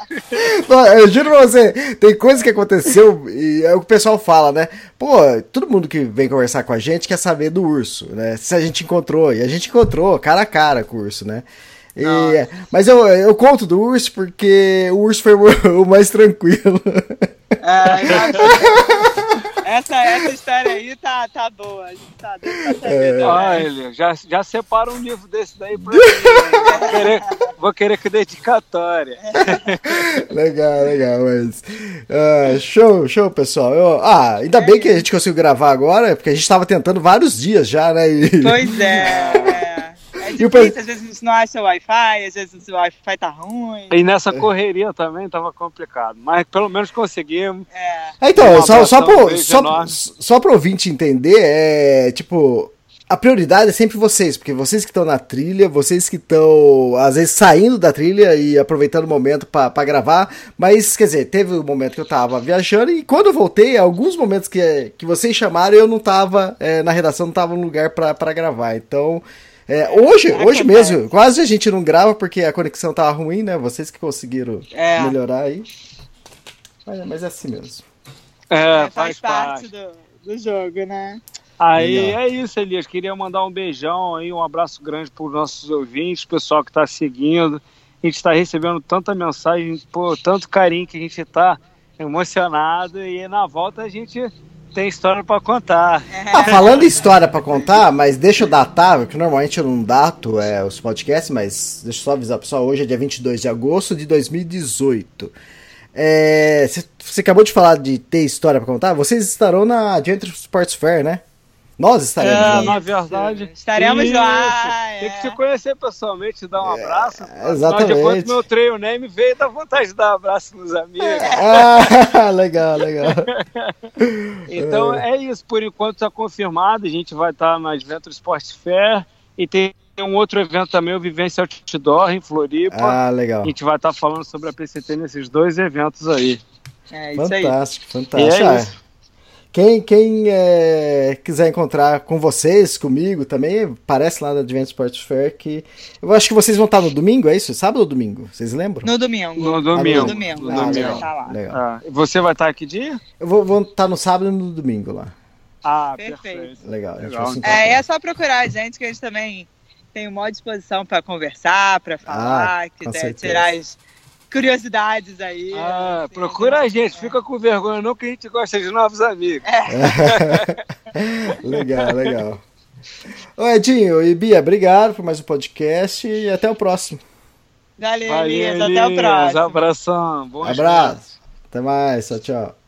Não, eu juro pra você, tem coisa que aconteceu e é o que o pessoal fala, né? Pô, todo mundo que vem conversar com a gente quer saber do urso, né? Se a gente encontrou, e a gente encontrou cara a cara com o urso, né? E- mas eu, eu conto do urso porque o urso foi [LAUGHS] o, mais tranquilo. É, essa, essa história aí tá, tá boa. A gente tá pra saber também. Ah, já, já separa um livro desse daí pra mim. né? Vou querer, vou querer que dedicatória. legal, legal, mas. ah, show, show, pessoal. Eu- ah, ainda bem que a gente conseguiu gravar agora, porque a gente tava tentando vários dias já, né? E- Pois é, [LAUGHS] é. É E o difícil, pe- às vezes não acha o Wi-Fi, às vezes o Wi-Fi tá ruim. E nessa correria também tava complicado. Mas pelo menos conseguimos. É. É, Então, Um só, só, pro, só, enorme. só pro ouvinte entender, é tipo. A prioridade é sempre vocês, porque vocês que estão na trilha, vocês que estão, às vezes, saindo da trilha e aproveitando o momento pra pra gravar. Mas, quer dizer, teve um momento que eu tava viajando e quando eu voltei, alguns momentos que, que vocês chamaram, eu não tava é, na redação, não tava no lugar pra gravar. Então, é, hoje, hoje Acontece. mesmo, quase a gente não grava porque a conexão tava ruim, né? Vocês que conseguiram É. melhorar aí. Mas, mas é assim mesmo. É, faz, parte do, do jogo, né? Aí é isso, Elias. Queria mandar um beijão aí, um abraço grande para os nossos ouvintes, pessoal que está seguindo. A gente está recebendo tanta mensagem, pô, tanto carinho que a gente está emocionado. E na volta a gente tem história para contar. Ah, falando em história pra contar, mas deixa eu datar, porque normalmente eu não dato é, os podcasts, mas deixa eu só avisar o pessoal, hoje é dia 22 de agosto de 2018. É, Você você acabou de falar de ter história pra contar, vocês estarão na Adventure Sports Fair, né? Nós estaremos É, lá. na verdade. Estaremos isso. lá, Tem é. que te conhecer pessoalmente, dar um abraço. Afinal exatamente. de contas, meu trail name veio da vontade de dar um abraço nos amigos. [LAUGHS] Ah, legal, legal. [LAUGHS] Então é isso, por enquanto está confirmado. A gente vai estar na Adventure Sport Fair e tem um outro evento também, o Vivência Outdoor em Floripa. Ah, legal. A gente vai estar falando sobre a PCT nesses dois eventos aí. É isso aí. Fantástico, fantástico. é Ah, isso. Quem, quem é, quiser encontrar com vocês, comigo também, parece lá na Advent Sports Fair que. Eu acho que vocês vão estar no domingo, é isso? Sábado ou domingo? Vocês lembram? No domingo. No domingo. No domingo. No a gente domingo. vai estar lá. Legal. Ah, você vai estar aqui dia? Eu vou, vou estar no sábado e no domingo lá. Ah, Perfeito. perfeito. Legal. Legal. É, é só procurar a gente que a gente também tem uma disposição para conversar, para falar, Ah, quiser certeza. tirar as curiosidades aí. Ah, assim, procura a né? gente, fica com vergonha não que a gente gosta de novos amigos. [LAUGHS] legal, legal. Ô Edinho e Bia, obrigado por mais um podcast e até o próximo. Valeu, Valeu, Elias. Até o próximo. Abração. Bom Abraço. Até mais. Tchau, tchau.